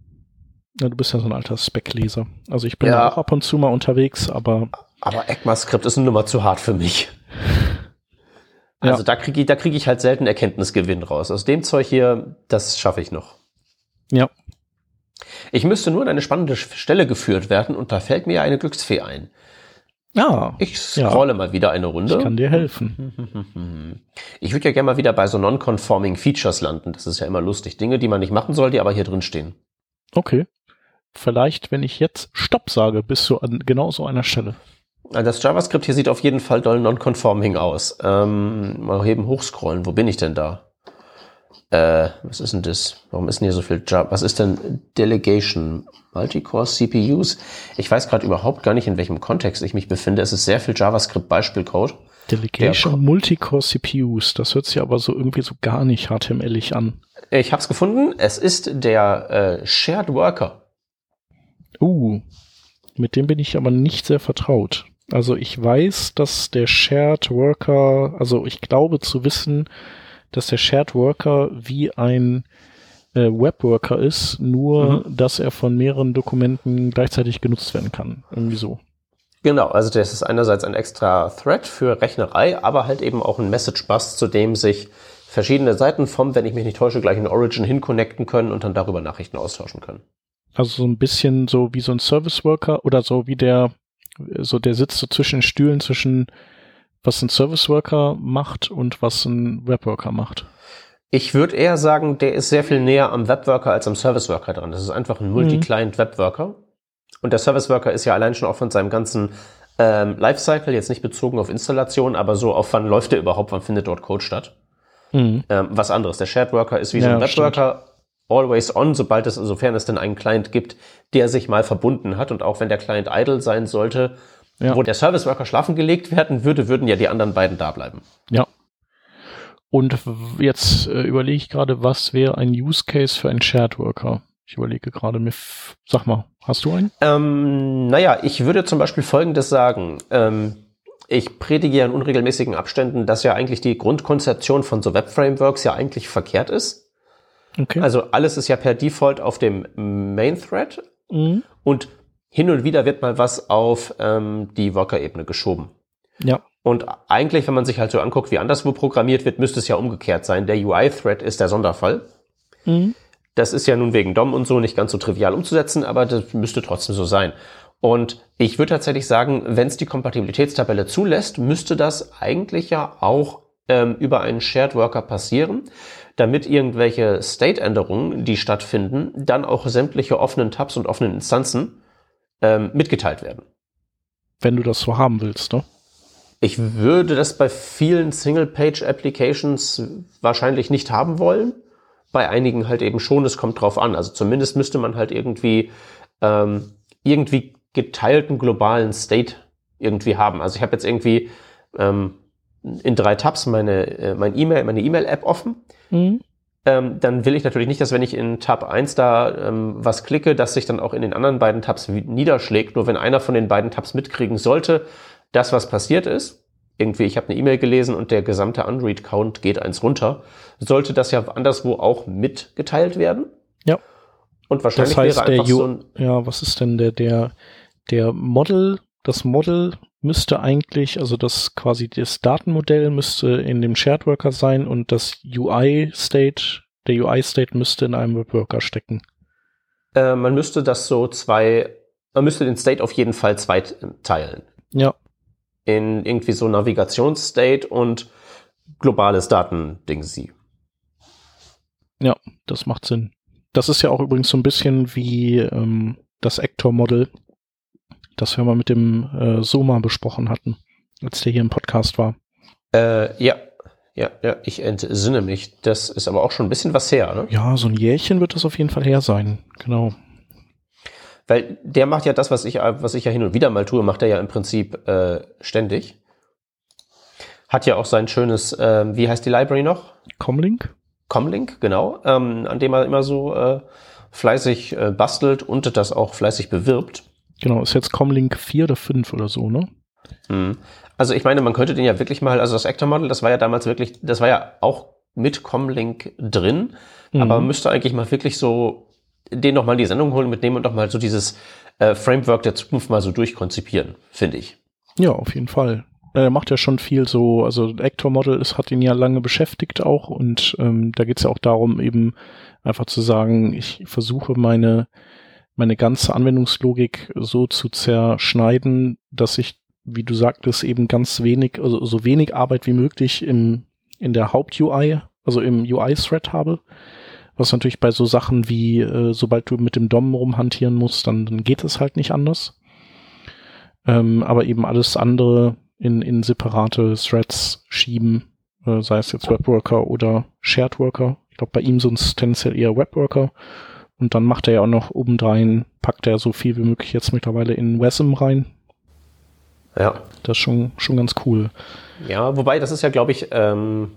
Ja, du bist ja so ein alter Spec-Leser. Also ich bin ja auch ab und zu mal unterwegs, aber. Aber ECMAScript ist eine Nummer zu hart für mich. [laughs] Also ja. da kriege ich, da kriege ich halt selten Erkenntnisgewinn raus. Aus dem Zeug hier, das schaffe ich noch. Ja. Ich müsste nur an eine spannende Stelle geführt werden und da fällt mir eine Glücksfee ein. Ja. Ich scrolle ja. mal wieder eine Runde. Ich kann dir helfen. [laughs] Ich würde ja gerne mal wieder bei so non-conforming Features landen. Das ist ja immer lustig. Dinge, die man nicht machen soll, die aber hier drin stehen. Okay. Vielleicht, wenn ich jetzt Stopp sage, bist du an genau so einer Stelle. Das JavaScript hier sieht auf jeden Fall doll non-conforming aus. Ähm, mal eben hochscrollen. Wo bin ich denn da? Äh, was ist denn das? Warum ist denn hier so viel Java? Was ist denn Delegation? Multicore CPUs? Ich weiß gerade überhaupt gar nicht, in welchem Kontext ich mich befinde. Es ist sehr viel JavaScript-Beispielcode. Delegation Multicore CPUs. Das hört sich aber so irgendwie so gar nicht HTMLig an. Ich habe es gefunden. Es ist der äh, Shared Worker. Uh, mit dem bin ich aber nicht sehr vertraut. Also ich weiß, dass der Shared Worker, also ich glaube zu wissen, dass der Shared Worker wie ein äh, Webworker ist, nur mhm. dass er von mehreren Dokumenten gleichzeitig genutzt werden kann. Irgendwie so. Genau, also das ist einerseits ein extra Thread für Rechnerei, aber halt eben auch ein Message Bus, zu dem sich verschiedene Seiten vom, wenn ich mich nicht täusche, gleich in Origin hinconnecten können und dann darüber Nachrichten austauschen können. Also so ein bisschen so wie so ein Service Worker oder so wie der, so der sitzt so zwischen Stühlen zwischen was ein Service Worker macht und was ein Webworker macht. Ich würde eher sagen, der ist sehr viel näher am Webworker als am Service Worker dran. Das ist einfach ein Multi-Client Webworker. Und der Service Worker ist ja allein schon auch von seinem ganzen ähm, Lifecycle, jetzt nicht bezogen auf Installation, aber so auf wann läuft der überhaupt, wann findet dort Code statt. Mhm. Ähm, was anderes. Der Shared Worker ist wie so ein Webworker, stimmt. always on, sobald es, sofern es denn einen Client gibt, der sich mal verbunden hat. Und auch wenn der Client idle sein sollte, ja. wo der Service Worker schlafen gelegt werden würde, würden ja die anderen beiden da bleiben. Ja, und jetzt äh, überlege ich gerade, was wäre ein Use Case für einen Shared Worker? Ich überlege gerade mir, sag mal, hast du einen? Ähm, naja, ich würde zum Beispiel Folgendes sagen. Ähm, ich predige ja in unregelmäßigen Abständen, dass ja eigentlich die Grundkonzeption von so Web-Frameworks ja eigentlich verkehrt ist. Okay. Also alles ist ja per Default auf dem Main-Thread mhm. und hin und wieder wird mal was auf ähm, die Worker-Ebene geschoben. Ja. Und eigentlich, wenn man sich halt so anguckt, wie anderswo programmiert wird, müsste es ja umgekehrt sein. Der UI-Thread ist der Sonderfall. Mhm. Das ist ja nun wegen DOM und so nicht ganz so trivial umzusetzen, aber das müsste trotzdem so sein. Und ich würde tatsächlich sagen, wenn es die Kompatibilitätstabelle zulässt, müsste das eigentlich ja auch ähm, über einen Shared Worker passieren, damit irgendwelche State-Änderungen, die stattfinden, dann auch sämtliche offenen Tabs und offenen Instanzen ähm, mitgeteilt werden. Wenn du das so haben willst, ne? Ich würde das bei vielen Single-Page-Applications wahrscheinlich nicht haben wollen. Bei einigen halt eben schon, es kommt drauf an. Also zumindest müsste man halt irgendwie, ähm, irgendwie geteilten globalen State irgendwie haben. Also ich habe jetzt irgendwie ähm, in drei Tabs meine äh, mein E-Mail, meine E-Mail-App offen. Mhm. Ähm, dann will ich natürlich nicht, dass wenn ich in Tab 1 da ähm, was klicke, dass sich dann auch in den anderen beiden Tabs niederschlägt. Nur wenn einer von den beiden Tabs mitkriegen sollte, das, was passiert ist, irgendwie, ich habe eine E-Mail gelesen und der gesamte Unread-Count geht eins runter, sollte das ja anderswo auch mitgeteilt werden. Ja. Und wahrscheinlich das heißt, wäre einfach so ein Ja, was ist denn der, der, der Model, das Model müsste eigentlich, also das quasi das Datenmodell müsste in dem Shared Worker sein und das UI-State, der UI-State müsste in einem Webworker stecken. Äh, man müsste das so zwei, man müsste den State auf jeden Fall zwei teilen. Ja in irgendwie so Navigationsstate und globales Datending sie. Ja, das macht Sinn. Das ist ja auch übrigens so ein bisschen wie ähm, das Actor-Model, das wir mal mit dem äh, Soma besprochen hatten, als der hier im Podcast war. Äh, ja, ja, ja, ich entsinne mich. Das ist aber auch schon ein bisschen was her, ne? Ja, so ein Jährchen wird das auf jeden Fall her sein, genau. Weil der macht ja das, was ich, was ich ja hin und wieder mal tue, macht er ja im Prinzip äh, ständig. Hat ja auch sein schönes, äh, wie heißt die Library noch? Comlink. Comlink, genau, ähm, an dem er immer so äh, fleißig äh, bastelt und das auch fleißig bewirbt. Genau, ist jetzt Comlink 4 oder 5 oder so, ne? Mhm. Also ich meine, man könnte den ja wirklich mal, also das Actor Model, das war ja damals wirklich, das war ja auch mit Comlink drin, mhm. aber man müsste eigentlich mal wirklich so den nochmal in die Sendung holen, mitnehmen und nochmal so dieses äh, Framework der Zukunft mal so durchkonzipieren, finde ich. Ja, auf jeden Fall. Er macht ja schon viel so, also Actor Model ist, hat ihn ja lange beschäftigt auch und ähm, da geht es ja auch darum, eben einfach zu sagen, ich versuche meine, meine ganze Anwendungslogik so zu zerschneiden, dass ich, wie du sagtest, eben ganz wenig, also so wenig Arbeit wie möglich im, in der Haupt-UI, also im UI-Thread habe was natürlich bei so Sachen wie, äh, sobald du mit dem DOM rumhantieren musst, dann, dann geht es halt nicht anders. Ähm, aber eben alles andere in, in separate Threads schieben, äh, sei es jetzt Webworker oder Shared Worker. Ich glaube, bei ihm sind es tendenziell eher Webworker. Und dann macht er ja auch noch obendrein, packt er so viel wie möglich jetzt mittlerweile in WASM rein. Ja. Das ist schon, schon ganz cool. Ja, wobei das ist ja, glaube ich, ähm,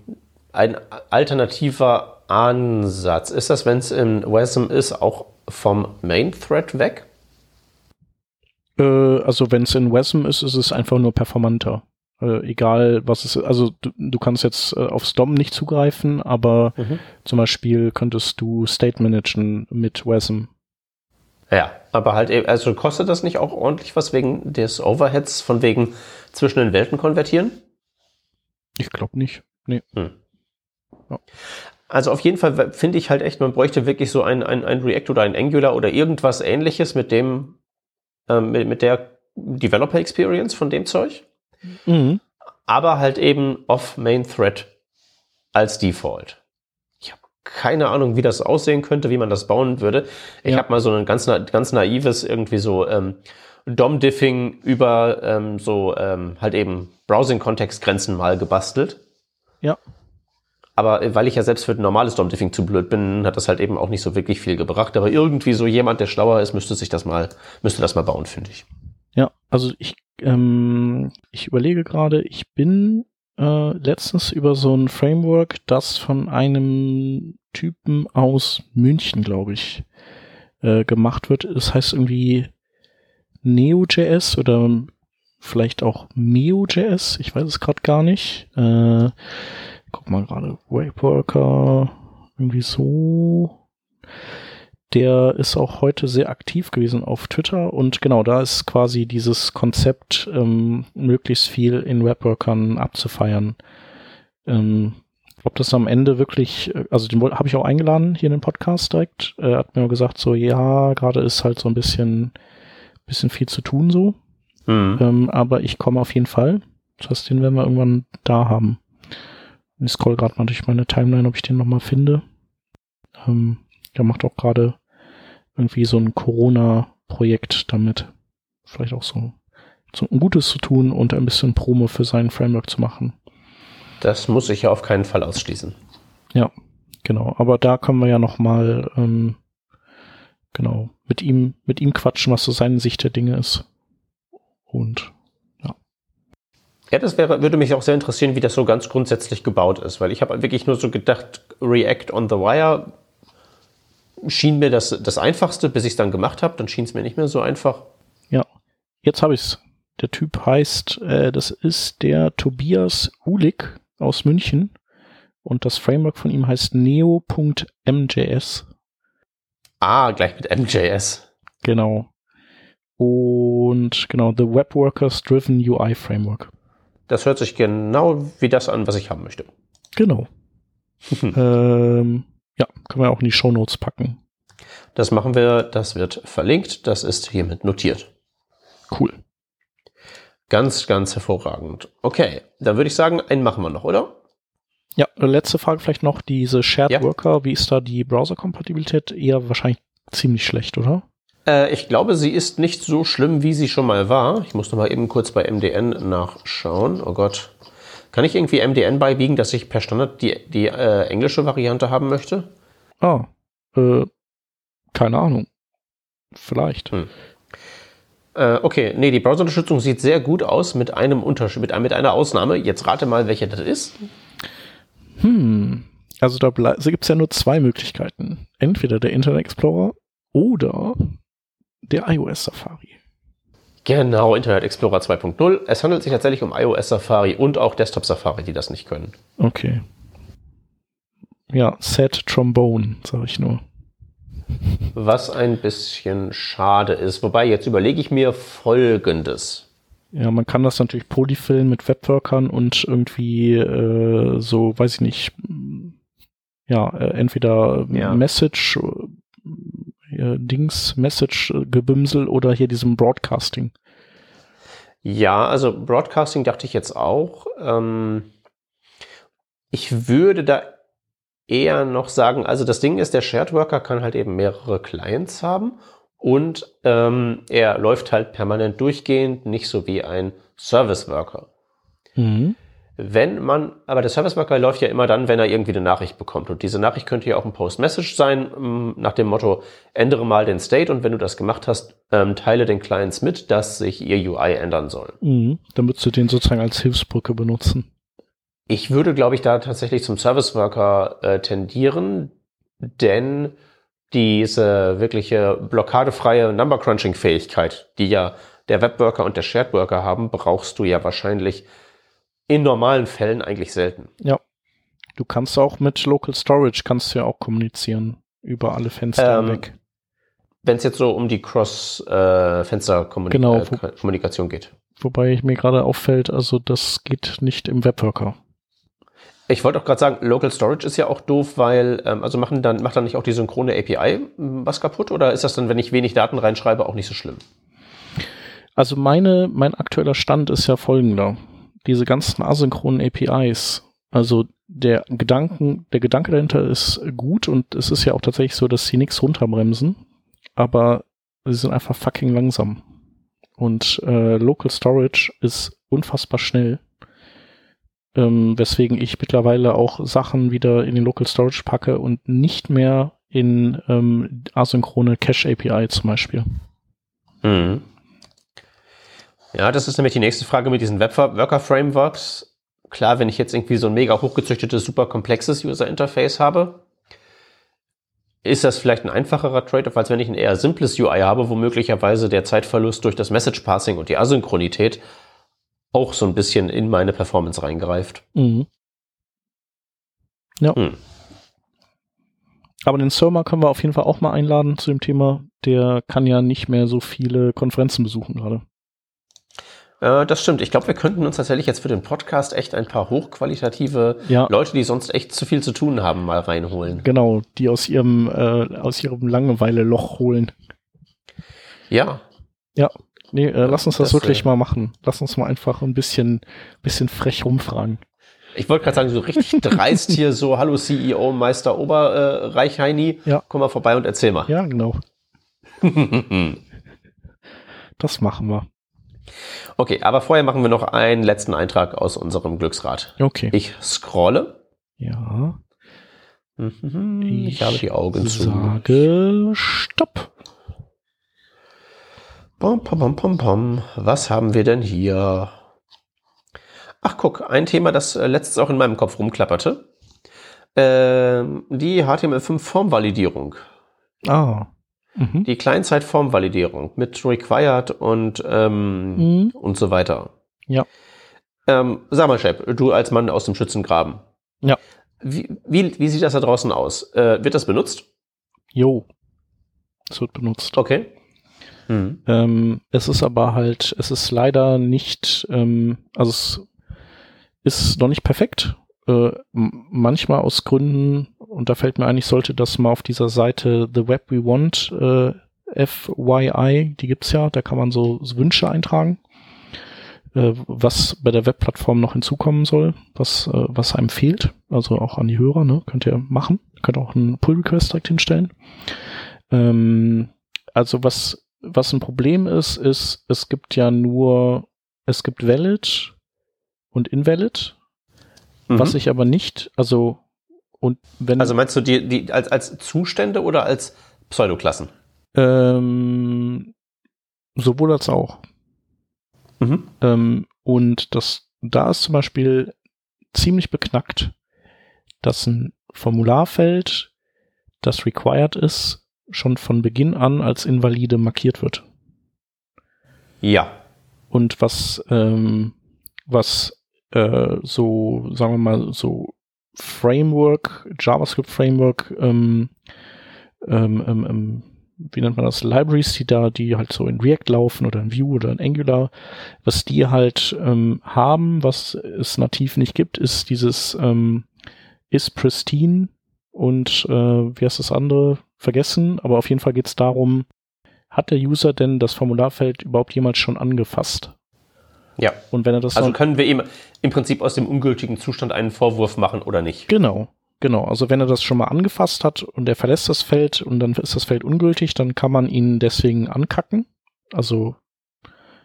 ein alternativer Ansatz. Ist das, wenn es in WASM ist, auch vom Main Thread weg? Äh, also wenn es in WASM ist, ist es einfach nur performanter. Äh, egal was es ist. Also du, du kannst jetzt äh, aufs DOM nicht zugreifen, aber Mhm. zum Beispiel könntest du State managen mit WASM. Ja, aber halt, eben- also kostet das nicht auch ordentlich was wegen des Overheads, von wegen zwischen den Welten konvertieren? Ich glaube nicht. Nee. Also auf jeden Fall finde ich halt echt, man bräuchte wirklich so ein, ein, ein React oder ein Angular oder irgendwas ähnliches mit dem, ähm, mit, mit der Developer Experience von dem Zeug, Mhm. aber halt eben off Main Thread als Default. Ich habe keine Ahnung, wie das aussehen könnte, wie man das bauen würde. Ich Ja. habe mal so ein ganz, ganz naives irgendwie so ähm, DOM-Diffing über ähm, so ähm, halt eben Browsing-Kontextgrenzen mal gebastelt. Ja. Aber äh, weil ich ja selbst für normales DOM-Diffing zu blöd bin, hat das halt eben auch nicht so wirklich viel gebracht. Aber irgendwie so jemand, der schlauer ist, müsste sich das mal, müsste das mal bauen, finde ich. Also ich, ähm, ich überlege gerade, ich bin äh, letztens über so ein Framework, das von einem Typen aus München, glaube ich, äh, gemacht wird. Es heißt irgendwie Neo.js oder vielleicht auch Meo.js, ich weiß es gerade gar nicht. Äh, guck mal gerade, Wayworker, irgendwie so. Der ist auch heute sehr aktiv gewesen auf Twitter und genau, da ist quasi dieses Konzept, ähm, möglichst viel in Webworkern abzufeiern. Ähm, ob das am Ende wirklich, äh, also den habe ich auch eingeladen hier in den Podcast direkt, äh, hat mir gesagt so, ja, gerade ist halt so ein bisschen, bisschen viel zu tun so, Mhm. ähm, aber ich komme auf jeden Fall. Das heißt, den werden wir irgendwann da haben. Ich scroll gerade mal durch meine Timeline, ob ich den nochmal finde. Ähm, der macht auch gerade irgendwie so ein Corona-Projekt damit. Vielleicht auch so, so ein Gutes zu tun und ein bisschen Promo für sein Framework zu machen. Das muss ich ja auf keinen Fall ausschließen. Genau, aber da können wir ja nochmal ähm, genau mit ihm mit ihm quatschen, was so seine Sicht der Dinge ist. Und Ja, das wäre, würde mich auch sehr interessieren, wie das so ganz grundsätzlich gebaut ist, weil ich habe wirklich nur so gedacht, React on the Wire schien mir das, das einfachste, bis ich es dann gemacht habe, dann schien es mir nicht mehr so einfach. ja, jetzt habe ich's. Der Typ heißt, äh, das ist der Tobias Ulik aus München und das Framework von ihm heißt neo.mjs. Ah, gleich mit MJS. Genau. Und genau, The Web Workers Driven UI Framework. Das hört sich genau wie das an, was ich haben möchte. Genau. [laughs] ähm, ja, können wir auch in die Shownotes packen. Das machen wir, das wird verlinkt, das ist hiermit notiert. Cool. Ganz, ganz hervorragend. Okay, dann würde ich sagen, einen machen wir noch, oder? Ja, letzte Frage vielleicht noch, diese Shared Ja. Worker, wie ist da die Browser-Kompatibilität? Eher wahrscheinlich ziemlich schlecht, oder? Äh, ich glaube, sie ist nicht so schlimm, wie sie schon mal war. Ich muss noch mal eben kurz bei MDN nachschauen. Oh Gott. Kann ich irgendwie MDN beibiegen, dass ich per Standard die, die äh, englische Variante haben möchte? Ah, äh, keine Ahnung. Vielleicht. Hm. Äh, okay, nee, die Browserunterstützung sieht sehr gut aus mit einem Unterschied, mit, mit einer Ausnahme. Jetzt rate mal, welche das ist. Hm. Also da gibt es ja nur zwei Möglichkeiten. Entweder der Internet Explorer oder der iOS Safari. Genau, Internet Explorer 2.0. Es handelt sich tatsächlich um iOS Safari und auch Desktop Safari, die das nicht können. Okay. Ja, Sad Trombone, sage ich nur. Was ein bisschen schade ist. Wobei, jetzt überlege ich mir Folgendes. Ja, man kann das natürlich polyfillen mit Webworkern und irgendwie äh, so, weiß ich nicht, ja, äh, entweder Ja. Message, äh, Dings, Message-Gebümsel oder hier diesem Broadcasting. Ja, also Broadcasting dachte ich jetzt auch. Ähm, ich würde da eher noch sagen, also das Ding ist, der Shared Worker kann halt eben mehrere Clients haben und ähm, er läuft halt permanent durchgehend, nicht so wie ein Service Worker. Mhm. Wenn man, aber der Service Worker läuft ja immer dann, wenn er irgendwie eine Nachricht bekommt. Und diese Nachricht könnte ja auch ein Post-Message sein, ähm, nach dem Motto, ändere mal den State und wenn du das gemacht hast, ähm, teile den Clients mit, dass sich ihr UI ändern soll. Mhm. Dann würdest du den sozusagen als Hilfsbrücke benutzen. Ich würde, glaube ich, da tatsächlich zum Service Worker äh, tendieren, denn diese wirkliche blockadefreie Number Crunching Fähigkeit, die ja der Webworker und der Shared Worker haben, brauchst du ja wahrscheinlich in normalen Fällen eigentlich selten. Ja. Du kannst auch mit Local Storage kannst du ja auch kommunizieren über alle Fenster ähm, weg. Wenn es jetzt so um die Cross-Fenster-Kommunikation genau, äh, geht. Wobei mir gerade auffällt, also das geht nicht im Webworker. Ich wollte auch gerade sagen, Local Storage ist ja auch doof, weil, ähm, also machen dann, macht dann nicht auch die synchrone API was kaputt oder ist das dann, wenn ich wenig Daten reinschreibe, auch nicht so schlimm? Also meine, mein aktueller Stand ist ja folgender. Diese ganzen asynchronen APIs, also der Gedanken, der Gedanke dahinter ist gut und es ist ja auch tatsächlich so, dass sie nichts runterbremsen, aber sie sind einfach fucking langsam. Und äh, Local Storage ist unfassbar schnell ähm, weswegen ich mittlerweile auch Sachen wieder in den Local Storage packe und nicht mehr in ähm, asynchrone Cache API zum Beispiel. Mhm. Ja, das ist nämlich die nächste Frage mit diesen Webworker-Frameworks. Klar, wenn ich jetzt irgendwie so ein mega hochgezüchtetes, super komplexes User-Interface habe, ist das vielleicht ein einfacherer Trade-off, als wenn ich ein eher simples UI habe, wo möglicherweise der Zeitverlust durch das Message-Passing und die Asynchronität auch so ein bisschen in meine Performance reingreift. Mhm. Ja. Hm. Aber den Surma können wir auf jeden Fall auch mal einladen zu dem Thema. Der kann ja nicht mehr so viele Konferenzen besuchen gerade. Äh, das stimmt. Ich glaube, wir könnten uns tatsächlich jetzt für den Podcast echt ein paar hochqualitative ja. Leute, die sonst echt zu viel zu tun haben, mal reinholen. Genau, die aus ihrem, äh, aus ihrem Langeweile-Loch holen. Ja. Ja, Nee, äh, lass uns das, das wirklich äh, mal machen. Lass uns mal einfach ein bisschen, bisschen frech rumfragen. Ich wollte gerade sagen, so richtig [laughs] dreist hier so, hallo CEO, Meister Oberreichheini, äh, ja. komm mal vorbei und erzähl mal. Ja, genau. [laughs] das machen wir. Okay, aber vorher machen wir noch einen letzten Eintrag aus unserem Glücksrad. Okay. Ich scrolle. Ja. Mhm. Ich, ich habe die Augen zu. Sage Stopp. Pom, pom, pom, pom, Was haben wir denn hier? Ach, guck, ein Thema, das äh, letztens auch in meinem Kopf rumklapperte. Ähm, die HTML5-Formvalidierung. Ah. Mhm. Die Kleinzeit-Formvalidierung mit Required und, ähm, mhm. und so weiter. Ja. Ähm, sag mal, Shep, du als Mann aus dem Schützengraben. Ja. Wie, wie, wie sieht das da draußen aus? Äh, wird das benutzt? Jo. Es wird benutzt. Okay. Mhm. Ähm, es ist aber halt, es ist leider nicht, ähm, also es ist noch nicht perfekt. Äh, manchmal aus Gründen, und da fällt mir ein, ich sollte das mal auf dieser Seite The Web We Want äh, FYI, die gibt's ja, da kann man so, so Wünsche eintragen, äh, was bei der Webplattform noch hinzukommen soll, was, äh, was einem fehlt. Also auch an die Hörer, ne? Könnt ihr machen. Könnt auch einen Pull-Request direkt hinstellen. Ähm, also was was ein Problem ist, ist, es gibt ja nur, es gibt valid und invalid, mhm. was ich aber nicht, also und wenn. Also meinst du die, die als, als Zustände oder als Pseudoklassen? Ähm, sowohl als auch. Mhm. Ähm, und das, da ist zum Beispiel ziemlich beknackt, dass ein Formularfeld, das required ist, schon von Beginn an als invalide markiert wird. Ja. Und was, ähm, was äh, so, sagen wir mal, so Framework, JavaScript Framework, ähm, ähm, ähm, ähm, wie nennt man das, Libraries, die da, die halt so in React laufen oder in Vue oder in Angular, was die halt ähm, haben, was es nativ nicht gibt, ist dieses is pristine und äh, wie heißt das andere? Vergessen, aber auf jeden Fall geht es darum, hat der User denn das Formularfeld überhaupt jemals schon angefasst? Ja. Und wenn er das also können wir ihm im Prinzip aus dem ungültigen Zustand einen Vorwurf machen oder nicht? Genau, genau. Also wenn er das schon mal angefasst hat und er verlässt das Feld und dann ist das Feld ungültig, dann kann man ihn deswegen ankacken. Also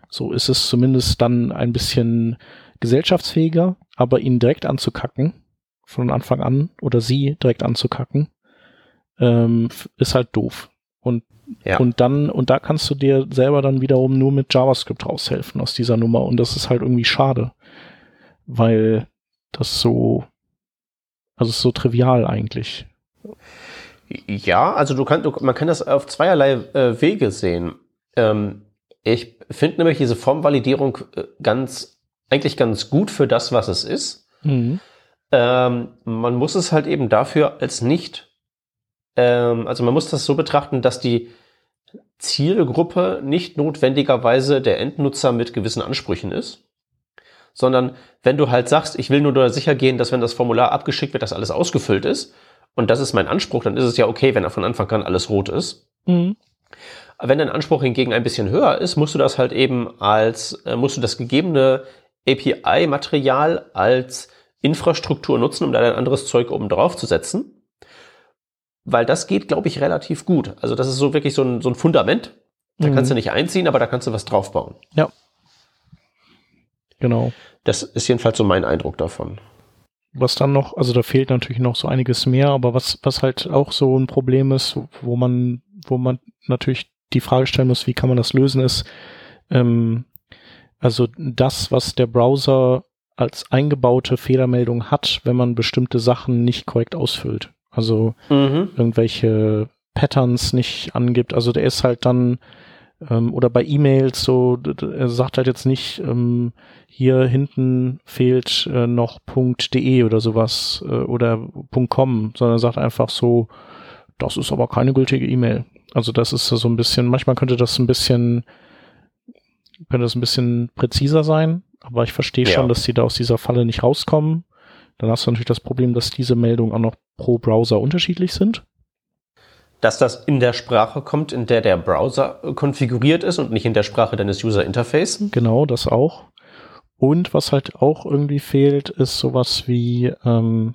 so ist es zumindest dann ein bisschen gesellschaftsfähiger, aber ihn direkt anzukacken von Anfang an oder sie direkt anzukacken, ähm, ist halt doof. Und, ja. und dann, und da kannst du dir selber dann wiederum nur mit JavaScript raushelfen aus dieser Nummer. Und das ist halt irgendwie schade, weil das so, also ist so trivial eigentlich. Ja, also du kannst, man kann das auf zweierlei äh, Wege sehen. Ähm, Ich finde nämlich diese Formvalidierung äh, ganz, eigentlich ganz gut für das, was es ist. Mhm. Ähm, man muss es halt eben dafür als nicht, ähm, also man muss das so betrachten, dass die Zielgruppe nicht notwendigerweise der Endnutzer mit gewissen Ansprüchen ist, sondern wenn du halt sagst, ich will nur sicher gehen, dass wenn das Formular abgeschickt wird, dass alles ausgefüllt ist und das ist mein Anspruch, dann ist es ja okay, wenn von Anfang an alles rot ist. Mhm. Wenn dein Anspruch hingegen ein bisschen höher ist, musst du das halt eben als, äh, musst du das gegebene API-Material als Infrastruktur nutzen, um da ein anderes Zeug oben drauf zu setzen. Weil das geht, glaube ich, relativ gut. Also das ist so wirklich so ein, so ein Fundament. Da mhm. kannst du nicht einziehen, aber da kannst du was draufbauen. Ja. Genau. Das ist jedenfalls so mein Eindruck davon. Was dann noch, also da fehlt natürlich noch so einiges mehr, aber was, was halt auch so ein Problem ist, wo man, wo man natürlich die Frage stellen muss, wie kann man das lösen, ist, ähm, also das, was der Browser als eingebaute Fehlermeldung hat, wenn man bestimmte Sachen nicht korrekt ausfüllt. Also mhm. irgendwelche Patterns nicht angibt. Also der ist halt dann, ähm, oder bei E-Mails so, er sagt halt jetzt nicht, ähm, hier hinten fehlt äh, noch .de oder sowas äh, oder .com, sondern sagt einfach so, das ist aber keine gültige E-Mail. Also das ist so ein bisschen, manchmal könnte das ein bisschen, könnte das ein bisschen präziser sein, aber ich verstehe ja. schon, dass sie da aus dieser Falle nicht rauskommen. Dann hast du natürlich das Problem, dass diese Meldungen auch noch pro Browser unterschiedlich sind. Dass das in der Sprache kommt, in der der Browser konfiguriert ist und nicht in der Sprache deines User Interface. Genau, das auch. Und was halt auch irgendwie fehlt, ist sowas wie, ähm,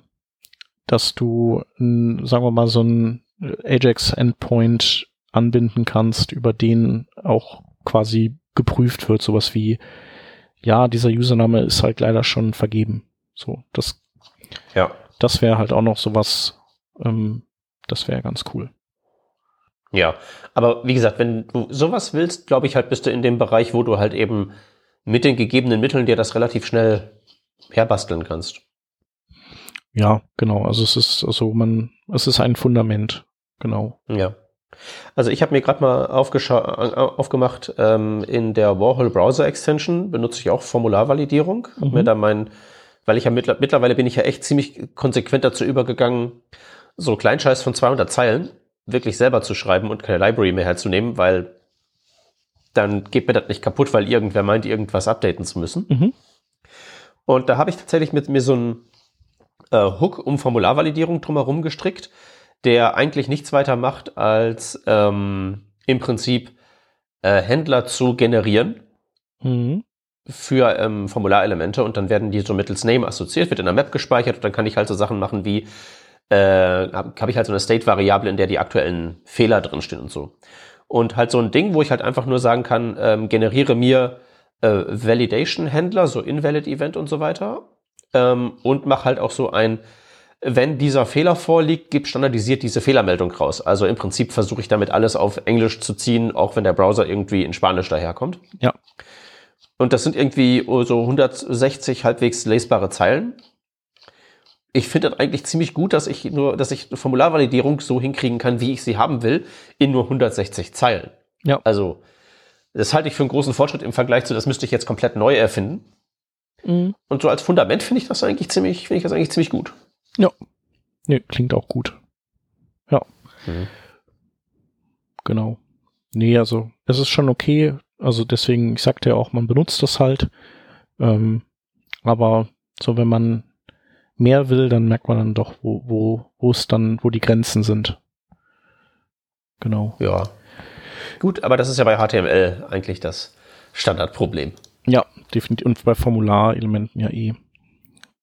dass du, sagen wir mal, so ein Ajax-Endpoint anbinden kannst, über den auch quasi geprüft wird, sowas wie, ja, dieser Username ist halt leider schon vergeben. So, das, ja. das wäre halt auch noch sowas, ähm, das wäre ganz cool. Ja, aber wie gesagt, wenn du sowas willst, glaube ich halt, bist du in dem Bereich, wo du halt eben mit den gegebenen Mitteln dir das relativ schnell herbasteln kannst. Ja, genau. Also es ist, also man, es ist ein Fundament, genau. Ja. Also ich habe mir gerade mal aufgemacht, ähm, in der Warhol Browser Extension benutze ich auch Formularvalidierung. Mhm. Mir da mein, weil ich ja mittler mittlerweile bin ich ja echt ziemlich konsequent dazu übergegangen, so Kleinscheiß von 200 Zeilen wirklich selber zu schreiben und keine Library mehr herzunehmen, weil dann geht mir das nicht kaputt, weil irgendwer meint, irgendwas updaten zu müssen. Mhm. Und da habe ich tatsächlich mit mir so einen äh, Hook um Formularvalidierung drumherum gestrickt der eigentlich nichts weiter macht, als ähm, im Prinzip äh, Händler zu generieren mhm. Für ähm, Formularelemente und dann werden die so mittels Name assoziiert, wird in der Map gespeichert und dann kann ich halt so Sachen machen wie, äh, habe hab ich halt so eine State-Variable, in der die aktuellen Fehler drinstehen und so. Und halt so ein Ding, wo ich halt einfach nur sagen kann, ähm, generiere mir äh, Validation-Händler, so Invalid-Event und so weiter ähm, und mach halt auch so ein wenn dieser Fehler vorliegt, gibt standardisiert diese Fehlermeldung raus. Also im Prinzip versuche ich damit alles auf Englisch zu ziehen, auch wenn der Browser irgendwie in Spanisch daherkommt. Ja. Und das sind irgendwie so 160 halbwegs lesbare Zeilen. Ich finde das eigentlich ziemlich gut, dass ich nur, dass ich Formularvalidierung so hinkriegen kann, wie ich sie haben will, in nur 160 Zeilen. Ja. Also, das halte ich für einen großen Fortschritt im Vergleich zu, das müsste ich jetzt komplett neu erfinden. Mhm. Und so als Fundament finde ich das eigentlich ziemlich, finde ich das eigentlich ziemlich gut. Ja. Nee, klingt auch gut. Ja. Mhm. Genau. Nee, also es ist schon okay. Also deswegen, ich sagte ja auch, man benutzt das halt. Ähm, aber so, wenn man mehr will, dann merkt man dann doch, wo, wo, wo es dann, wo die Grenzen sind. Genau. Ja. Gut, aber das ist ja bei HTML eigentlich das Standardproblem. Ja, definitiv. Und bei Formularelementen ja eh.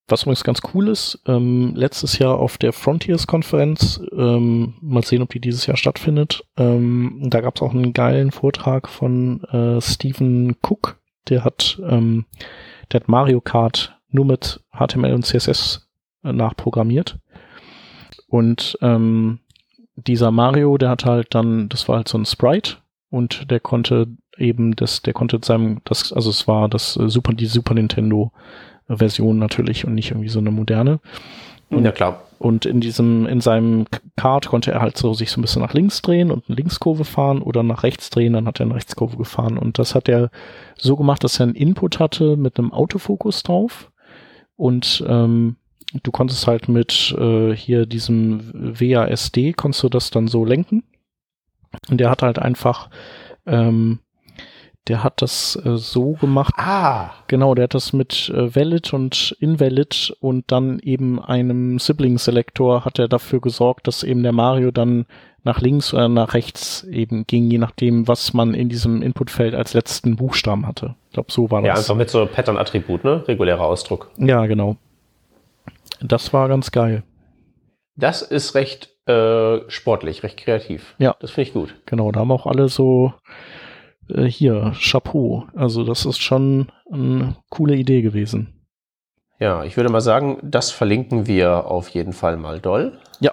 Was übrigens ganz cool ist, ähm, letztes Jahr auf der Frontiers-Konferenz, ähm, mal sehen, ob die dieses Jahr stattfindet, ähm, da gab es auch einen geilen Vortrag von äh, Stephen Cook, der hat, ähm, der hat Mario Kart nur mit HTML und CSS äh, nachprogrammiert. Und ähm, dieser Mario, der hat halt dann, das war halt so ein Sprite und der konnte eben das, der konnte seinem, das, also es war das äh, Super, die Super Nintendo Version natürlich und nicht irgendwie so eine moderne. Und, ja, klar. Und in diesem, in seinem Kart konnte er halt so sich so ein bisschen nach links drehen und eine Linkskurve fahren oder nach rechts drehen, dann hat er eine Rechtskurve gefahren. Und das hat er so gemacht, dass er einen Input hatte mit einem Autofokus drauf. Und ähm, du konntest halt mit äh, hier diesem WASD, konntest du das dann so lenken. Und der hat halt einfach ähm, der hat das äh, so gemacht. Ah. Genau, der hat das mit äh, Valid und Invalid und dann eben einem Sibling-Selektor hat er dafür gesorgt, dass eben der Mario dann nach links oder nach rechts eben ging, je nachdem, was man in diesem Inputfeld als letzten Buchstaben hatte. Ich glaube, so war das. Ja, einfach mit so Pattern-Attribut, ne? Regulärer Ausdruck. Ja, genau. Das war ganz geil. Das ist recht äh, sportlich, recht kreativ. Ja. Das finde ich gut. Genau, da haben auch alle so äh, hier, Chapeau. Also das ist schon eine coole Idee gewesen. Ja, ich würde mal sagen, das verlinken wir auf jeden Fall mal doll. Ja.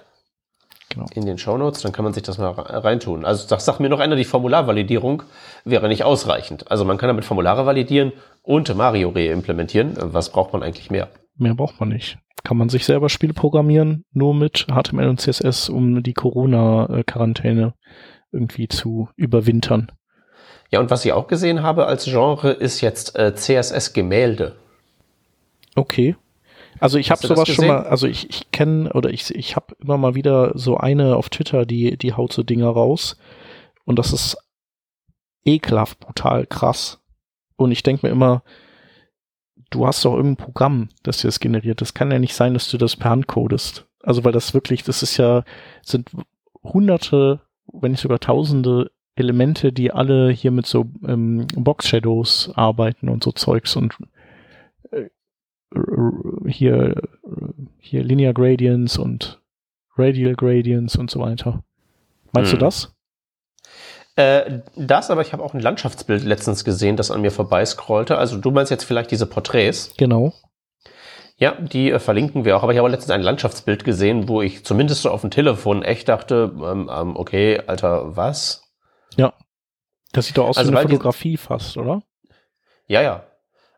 Genau. In den Shownotes, dann kann man sich das mal reintun. Also sag, sag mir noch einer, die Formularvalidierung wäre nicht ausreichend. Also man kann damit Formulare validieren und Mario reimplementieren. Was braucht man eigentlich mehr? Mehr braucht man nicht. Kann man sich selber Spiele programmieren, nur mit HTML und CSS, um die Corona-Quarantäne irgendwie zu überwintern. Ja, und was ich auch gesehen habe als Genre, ist jetzt äh, CSS-Gemälde. Okay. Also ich habe sowas schon mal, also ich, ich kenne oder ich, ich habe immer mal wieder so eine auf Twitter, die, die haut so Dinger raus. Und das ist ekelhaft, brutal, krass. Und ich denke mir immer, du hast doch irgendein Programm, das dir das generiert. Das kann ja nicht sein, dass du das per Hand codest. Also weil das wirklich, das ist ja, sind hunderte, wenn nicht sogar tausende Elemente, die alle hier mit so ähm, Box Shadows arbeiten und so Zeugs und äh, hier, hier Linear Gradients und Radial Gradients und so weiter. Meinst hm. du das? Äh, das, aber ich habe auch ein Landschaftsbild letztens gesehen, das an mir vorbeiscrollte. Also du meinst jetzt vielleicht diese Porträts. Genau. Ja, die äh, verlinken wir auch. Aber ich habe letztens ein Landschaftsbild gesehen, wo ich zumindest so auf dem Telefon echt dachte, ähm, ähm, okay, Alter, was? Ja. Das sieht doch aus also wie eine Fotografie die, fast, oder? Ja, ja.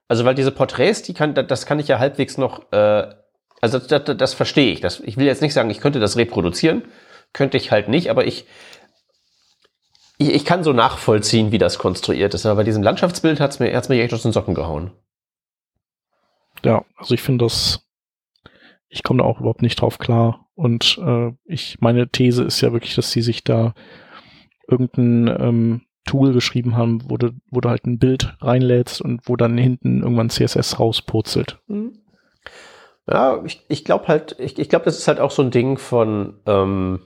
Also weil diese Porträts, die kann, das kann ich ja halbwegs noch, äh, also das, das, das verstehe ich. Das, ich will jetzt nicht sagen, ich könnte das reproduzieren, könnte ich halt nicht, aber ich, ich, ich kann so nachvollziehen, wie das konstruiert ist. Aber bei diesem Landschaftsbild hat's mir, hat's mir echt aus den Socken gehauen. Ja, also ich finde das, ich komme da auch überhaupt nicht drauf klar. Und äh, ich, meine These ist ja wirklich, dass sie sich da irgendein ähm, Tool geschrieben haben, wo du, wo du halt ein Bild reinlädst und wo dann hinten irgendwann CSS rauspurzelt. Mhm. Ja, ich, ich glaube halt, ich, ich glaube, das ist halt auch so ein Ding von ähm,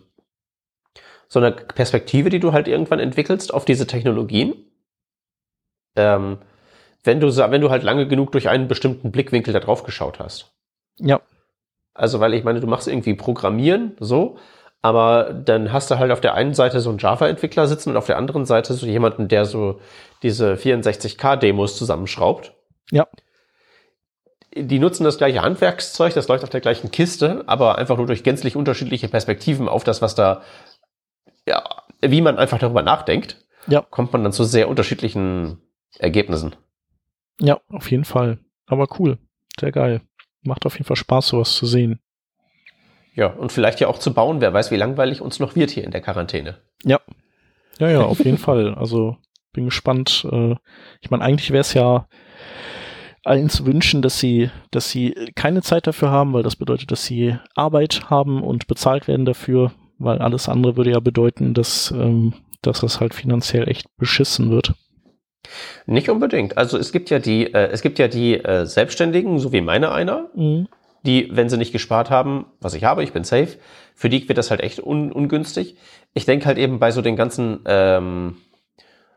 so einer Perspektive, die du halt irgendwann entwickelst auf diese Technologien. Ähm, wenn du, wenn du halt lange genug durch einen bestimmten Blickwinkel da drauf geschaut hast. Ja. Also, weil ich meine, du machst irgendwie Programmieren, so, aber dann hast du halt auf der einen Seite so einen Java-Entwickler sitzen und auf der anderen Seite so jemanden, der so diese 64K-Demos zusammenschraubt. Ja. Die nutzen das gleiche Handwerkszeug, das läuft auf der gleichen Kiste, aber einfach nur durch gänzlich unterschiedliche Perspektiven auf das, was da, ja, wie man einfach darüber nachdenkt, ja. kommt man dann zu sehr unterschiedlichen Ergebnissen. Ja, auf jeden Fall. Aber cool. Sehr geil. Macht auf jeden Fall Spaß, sowas zu sehen. Ja, und vielleicht ja auch zu bauen. Wer weiß, wie langweilig uns noch wird hier in der Quarantäne. Ja. Ja, ja, auf jeden Fall. Also bin gespannt. Äh, ich meine, eigentlich wäre es ja allen zu wünschen, dass sie, dass sie keine Zeit dafür haben, weil das bedeutet, dass sie Arbeit haben und bezahlt werden dafür, weil alles andere würde ja bedeuten, dass, ähm, dass das halt finanziell echt beschissen wird. Nicht unbedingt. Also es gibt ja die, äh, es gibt ja die äh, Selbstständigen, so wie meine einer, mhm die, wenn sie nicht gespart haben, was ich habe, ich bin safe, für die wird das halt echt un ungünstig. Ich denke halt eben bei so den ganzen ähm,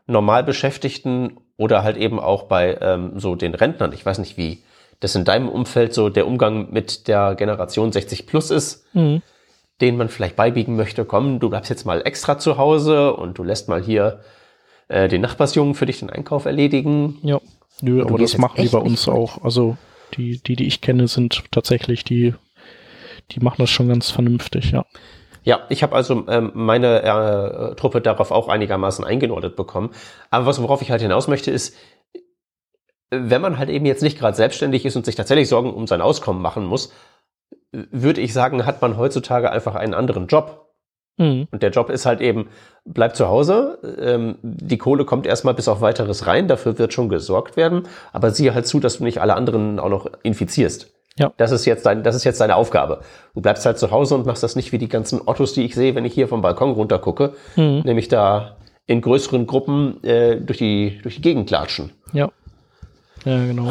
Normalbeschäftigten oder halt eben auch bei ähm, so den Rentnern, ich weiß nicht, wie das in deinem Umfeld so der Umgang mit der Generation 60 plus ist, mhm. den man vielleicht beibiegen möchte, komm, du bleibst jetzt mal extra zu Hause und du lässt mal hier äh, den Nachbarsjungen für dich den Einkauf erledigen. Ja, Nö, aber das machen die bei uns auch. Also die, die, die ich kenne, sind tatsächlich die, die machen das schon ganz vernünftig, ja. Ja, ich habe also ähm, meine äh, Truppe darauf auch einigermaßen eingenordet bekommen. Aber was worauf ich halt hinaus möchte, ist, wenn man halt eben jetzt nicht gerade selbstständig ist und sich tatsächlich Sorgen um sein Auskommen machen muss, würde ich sagen, hat man heutzutage einfach einen anderen Job. Mhm. Und der Job ist halt eben, bleib zu Hause, ähm, die Kohle kommt erstmal bis auf weiteres rein, dafür wird schon gesorgt werden, aber sieh halt zu, dass du nicht alle anderen auch noch infizierst. Ja. Das ist jetzt dein, das ist jetzt deine Aufgabe. Du bleibst halt zu Hause und machst das nicht wie die ganzen Ottos, die ich sehe, wenn ich hier vom Balkon runter gucke, Mhm. nämlich da in größeren Gruppen äh, durch die durch die Gegend klatschen. Ja. Ja, genau.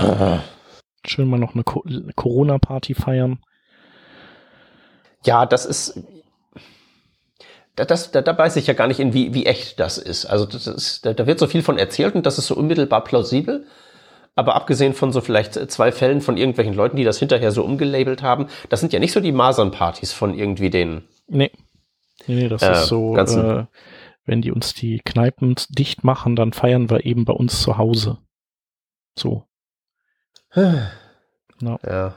Schön mal noch eine Co Corona-Party feiern. Ja, das ist das, da, da weiß ich ja gar nicht, in wie, wie echt das ist. Also das ist, da, da wird so viel von erzählt und das ist so unmittelbar plausibel. Aber abgesehen von so vielleicht zwei Fällen von irgendwelchen Leuten, die das hinterher so umgelabelt haben, das sind ja nicht so die Masernpartys von irgendwie den. Nee. Nee, nee das Äh, ist so, äh, wenn die uns die Kneipen dicht machen, dann feiern wir eben bei uns zu Hause. So. [sighs] Ja. Ja.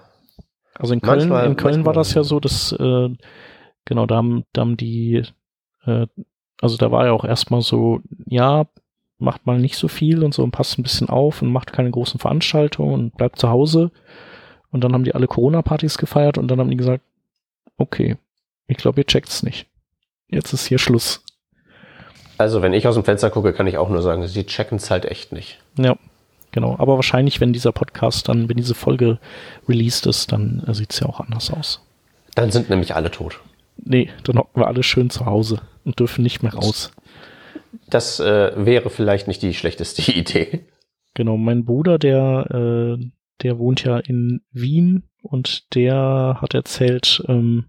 Also in Köln, Manchmal- in Köln war das ja so, dass äh, genau, da haben, da haben die, äh, also da war ja auch erstmal so, ja, macht mal nicht so viel und so und passt ein bisschen auf und macht keine großen Veranstaltungen und bleibt zu Hause. Und dann haben die alle Corona-Partys gefeiert und dann haben die gesagt, okay, ich glaube, ihr checkt's nicht. Jetzt ist hier Schluss. Also wenn ich aus dem Fenster gucke, kann ich auch nur sagen, sie checken es halt echt nicht. Ja, genau. Aber wahrscheinlich, wenn dieser Podcast dann, wenn diese Folge released ist, dann äh, sieht's ja auch anders aus. Dann sind nämlich alle tot. Nee, dann hocken wir alle schön zu Hause und dürfen nicht mehr raus. Das äh, wäre vielleicht nicht die schlechteste [laughs] Idee. Genau, mein Bruder, der, äh, der wohnt ja in Wien und der hat erzählt, ähm,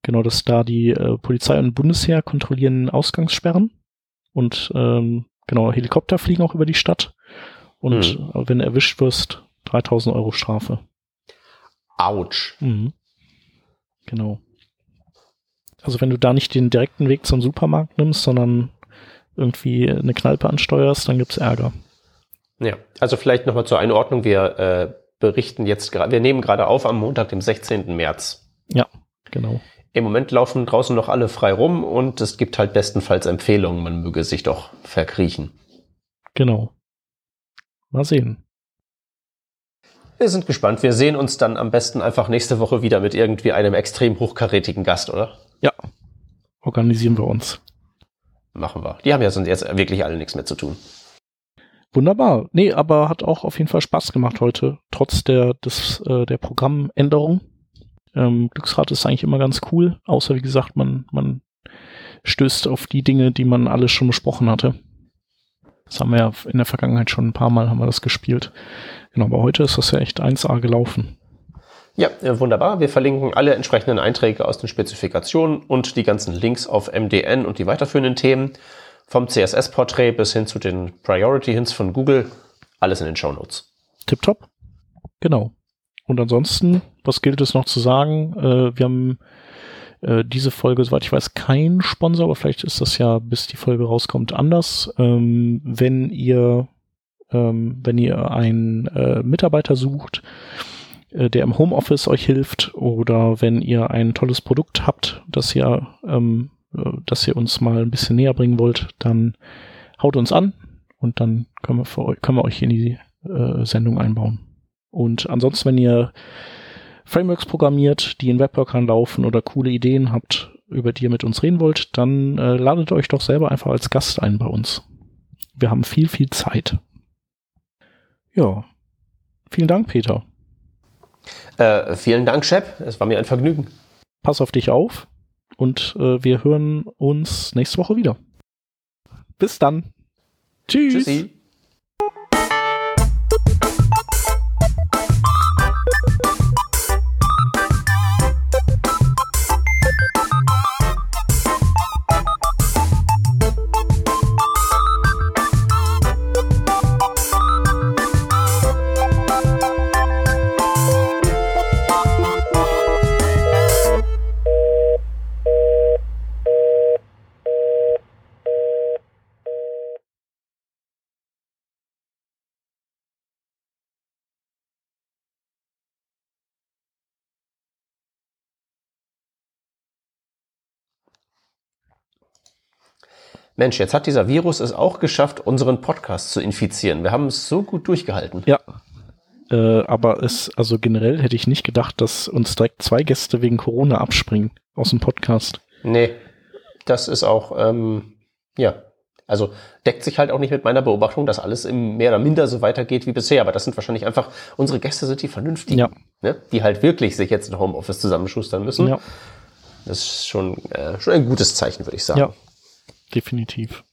genau, dass da die äh, Polizei und Bundesheer kontrollieren Ausgangssperren und ähm, genau, Helikopter fliegen auch über die Stadt und Hm. wenn du erwischt wirst, 3000 Euro Strafe. Autsch. Mhm. Genau. Also wenn du da nicht den direkten Weg zum Supermarkt nimmst, sondern irgendwie eine Kneipe ansteuerst, dann gibt's Ärger. Ja, also vielleicht nochmal zur Einordnung. Wir äh, berichten jetzt gerade, wir nehmen gerade auf am Montag, dem 16. März. Ja, genau. Im Moment laufen draußen noch alle frei rum und es gibt halt bestenfalls Empfehlungen, man möge sich doch verkriechen. Genau. Mal sehen. Wir sind gespannt. Wir sehen uns dann am besten einfach nächste Woche wieder mit irgendwie einem extrem hochkarätigen Gast, oder? Ja. Organisieren wir uns. Machen wir. Die haben ja sonst jetzt wirklich alle nichts mehr zu tun. Wunderbar. Nee, aber hat auch auf jeden Fall Spaß gemacht heute, trotz der, des, äh, der Programmänderung. Ähm, Glücksrad ist eigentlich immer ganz cool, außer wie gesagt, man, man stößt auf die Dinge, die man alles schon besprochen hatte. Das haben wir ja in der Vergangenheit schon ein paar Mal haben wir das gespielt. Genau, aber heute ist das ja echt 1A gelaufen. Ja, äh, wunderbar. Wir verlinken alle entsprechenden Einträge aus den Spezifikationen und die ganzen Links auf MDN und die weiterführenden Themen. Vom CSS-Porträt bis hin zu den Priority-Hints von Google. Alles in den Shownotes. Tipptopp. Genau. Und ansonsten, was gilt es noch zu sagen? Äh, wir haben äh, diese Folge, soweit ich weiß, kein Sponsor, aber vielleicht ist das ja, bis die Folge rauskommt, anders. Ähm, wenn ihr, ähm, wenn ihr einen Mitarbeiter sucht, der im Homeoffice euch hilft, oder wenn ihr ein tolles Produkt habt, das ihr, ähm, äh, das ihr uns mal ein bisschen näher bringen wollt, dann haut uns an und dann können wir, für euch, können wir euch in die äh, Sendung einbauen. Und ansonsten, wenn ihr Frameworks programmiert, die in Webworkern laufen oder coole Ideen habt, über die ihr mit uns reden wollt, dann äh, ladet euch doch selber einfach als Gast ein bei uns. Wir haben viel, viel Zeit. Ja. Vielen Dank, Peter. Äh, vielen Dank, Shep. Es war mir ein Vergnügen. Pass auf dich auf und äh, wir hören uns nächste Woche wieder. Bis dann. Tschüss. Tschüssi. Mensch, jetzt hat dieser Virus es auch geschafft, unseren Podcast zu infizieren. Wir haben es so gut durchgehalten. Ja. Äh, aber es, also generell hätte ich nicht gedacht, dass uns direkt zwei Gäste wegen Corona abspringen aus dem Podcast. Nee, das ist auch, ähm, ja, also deckt sich halt auch nicht mit meiner Beobachtung, dass alles im mehr oder minder so weitergeht wie bisher. Aber das sind wahrscheinlich einfach, unsere Gäste sind die vernünftigen, Ja. ne? die halt wirklich sich jetzt ein Homeoffice zusammenschustern müssen. Ja, Das ist schon, äh, schon ein gutes Zeichen, würde ich sagen. ja, definitiv.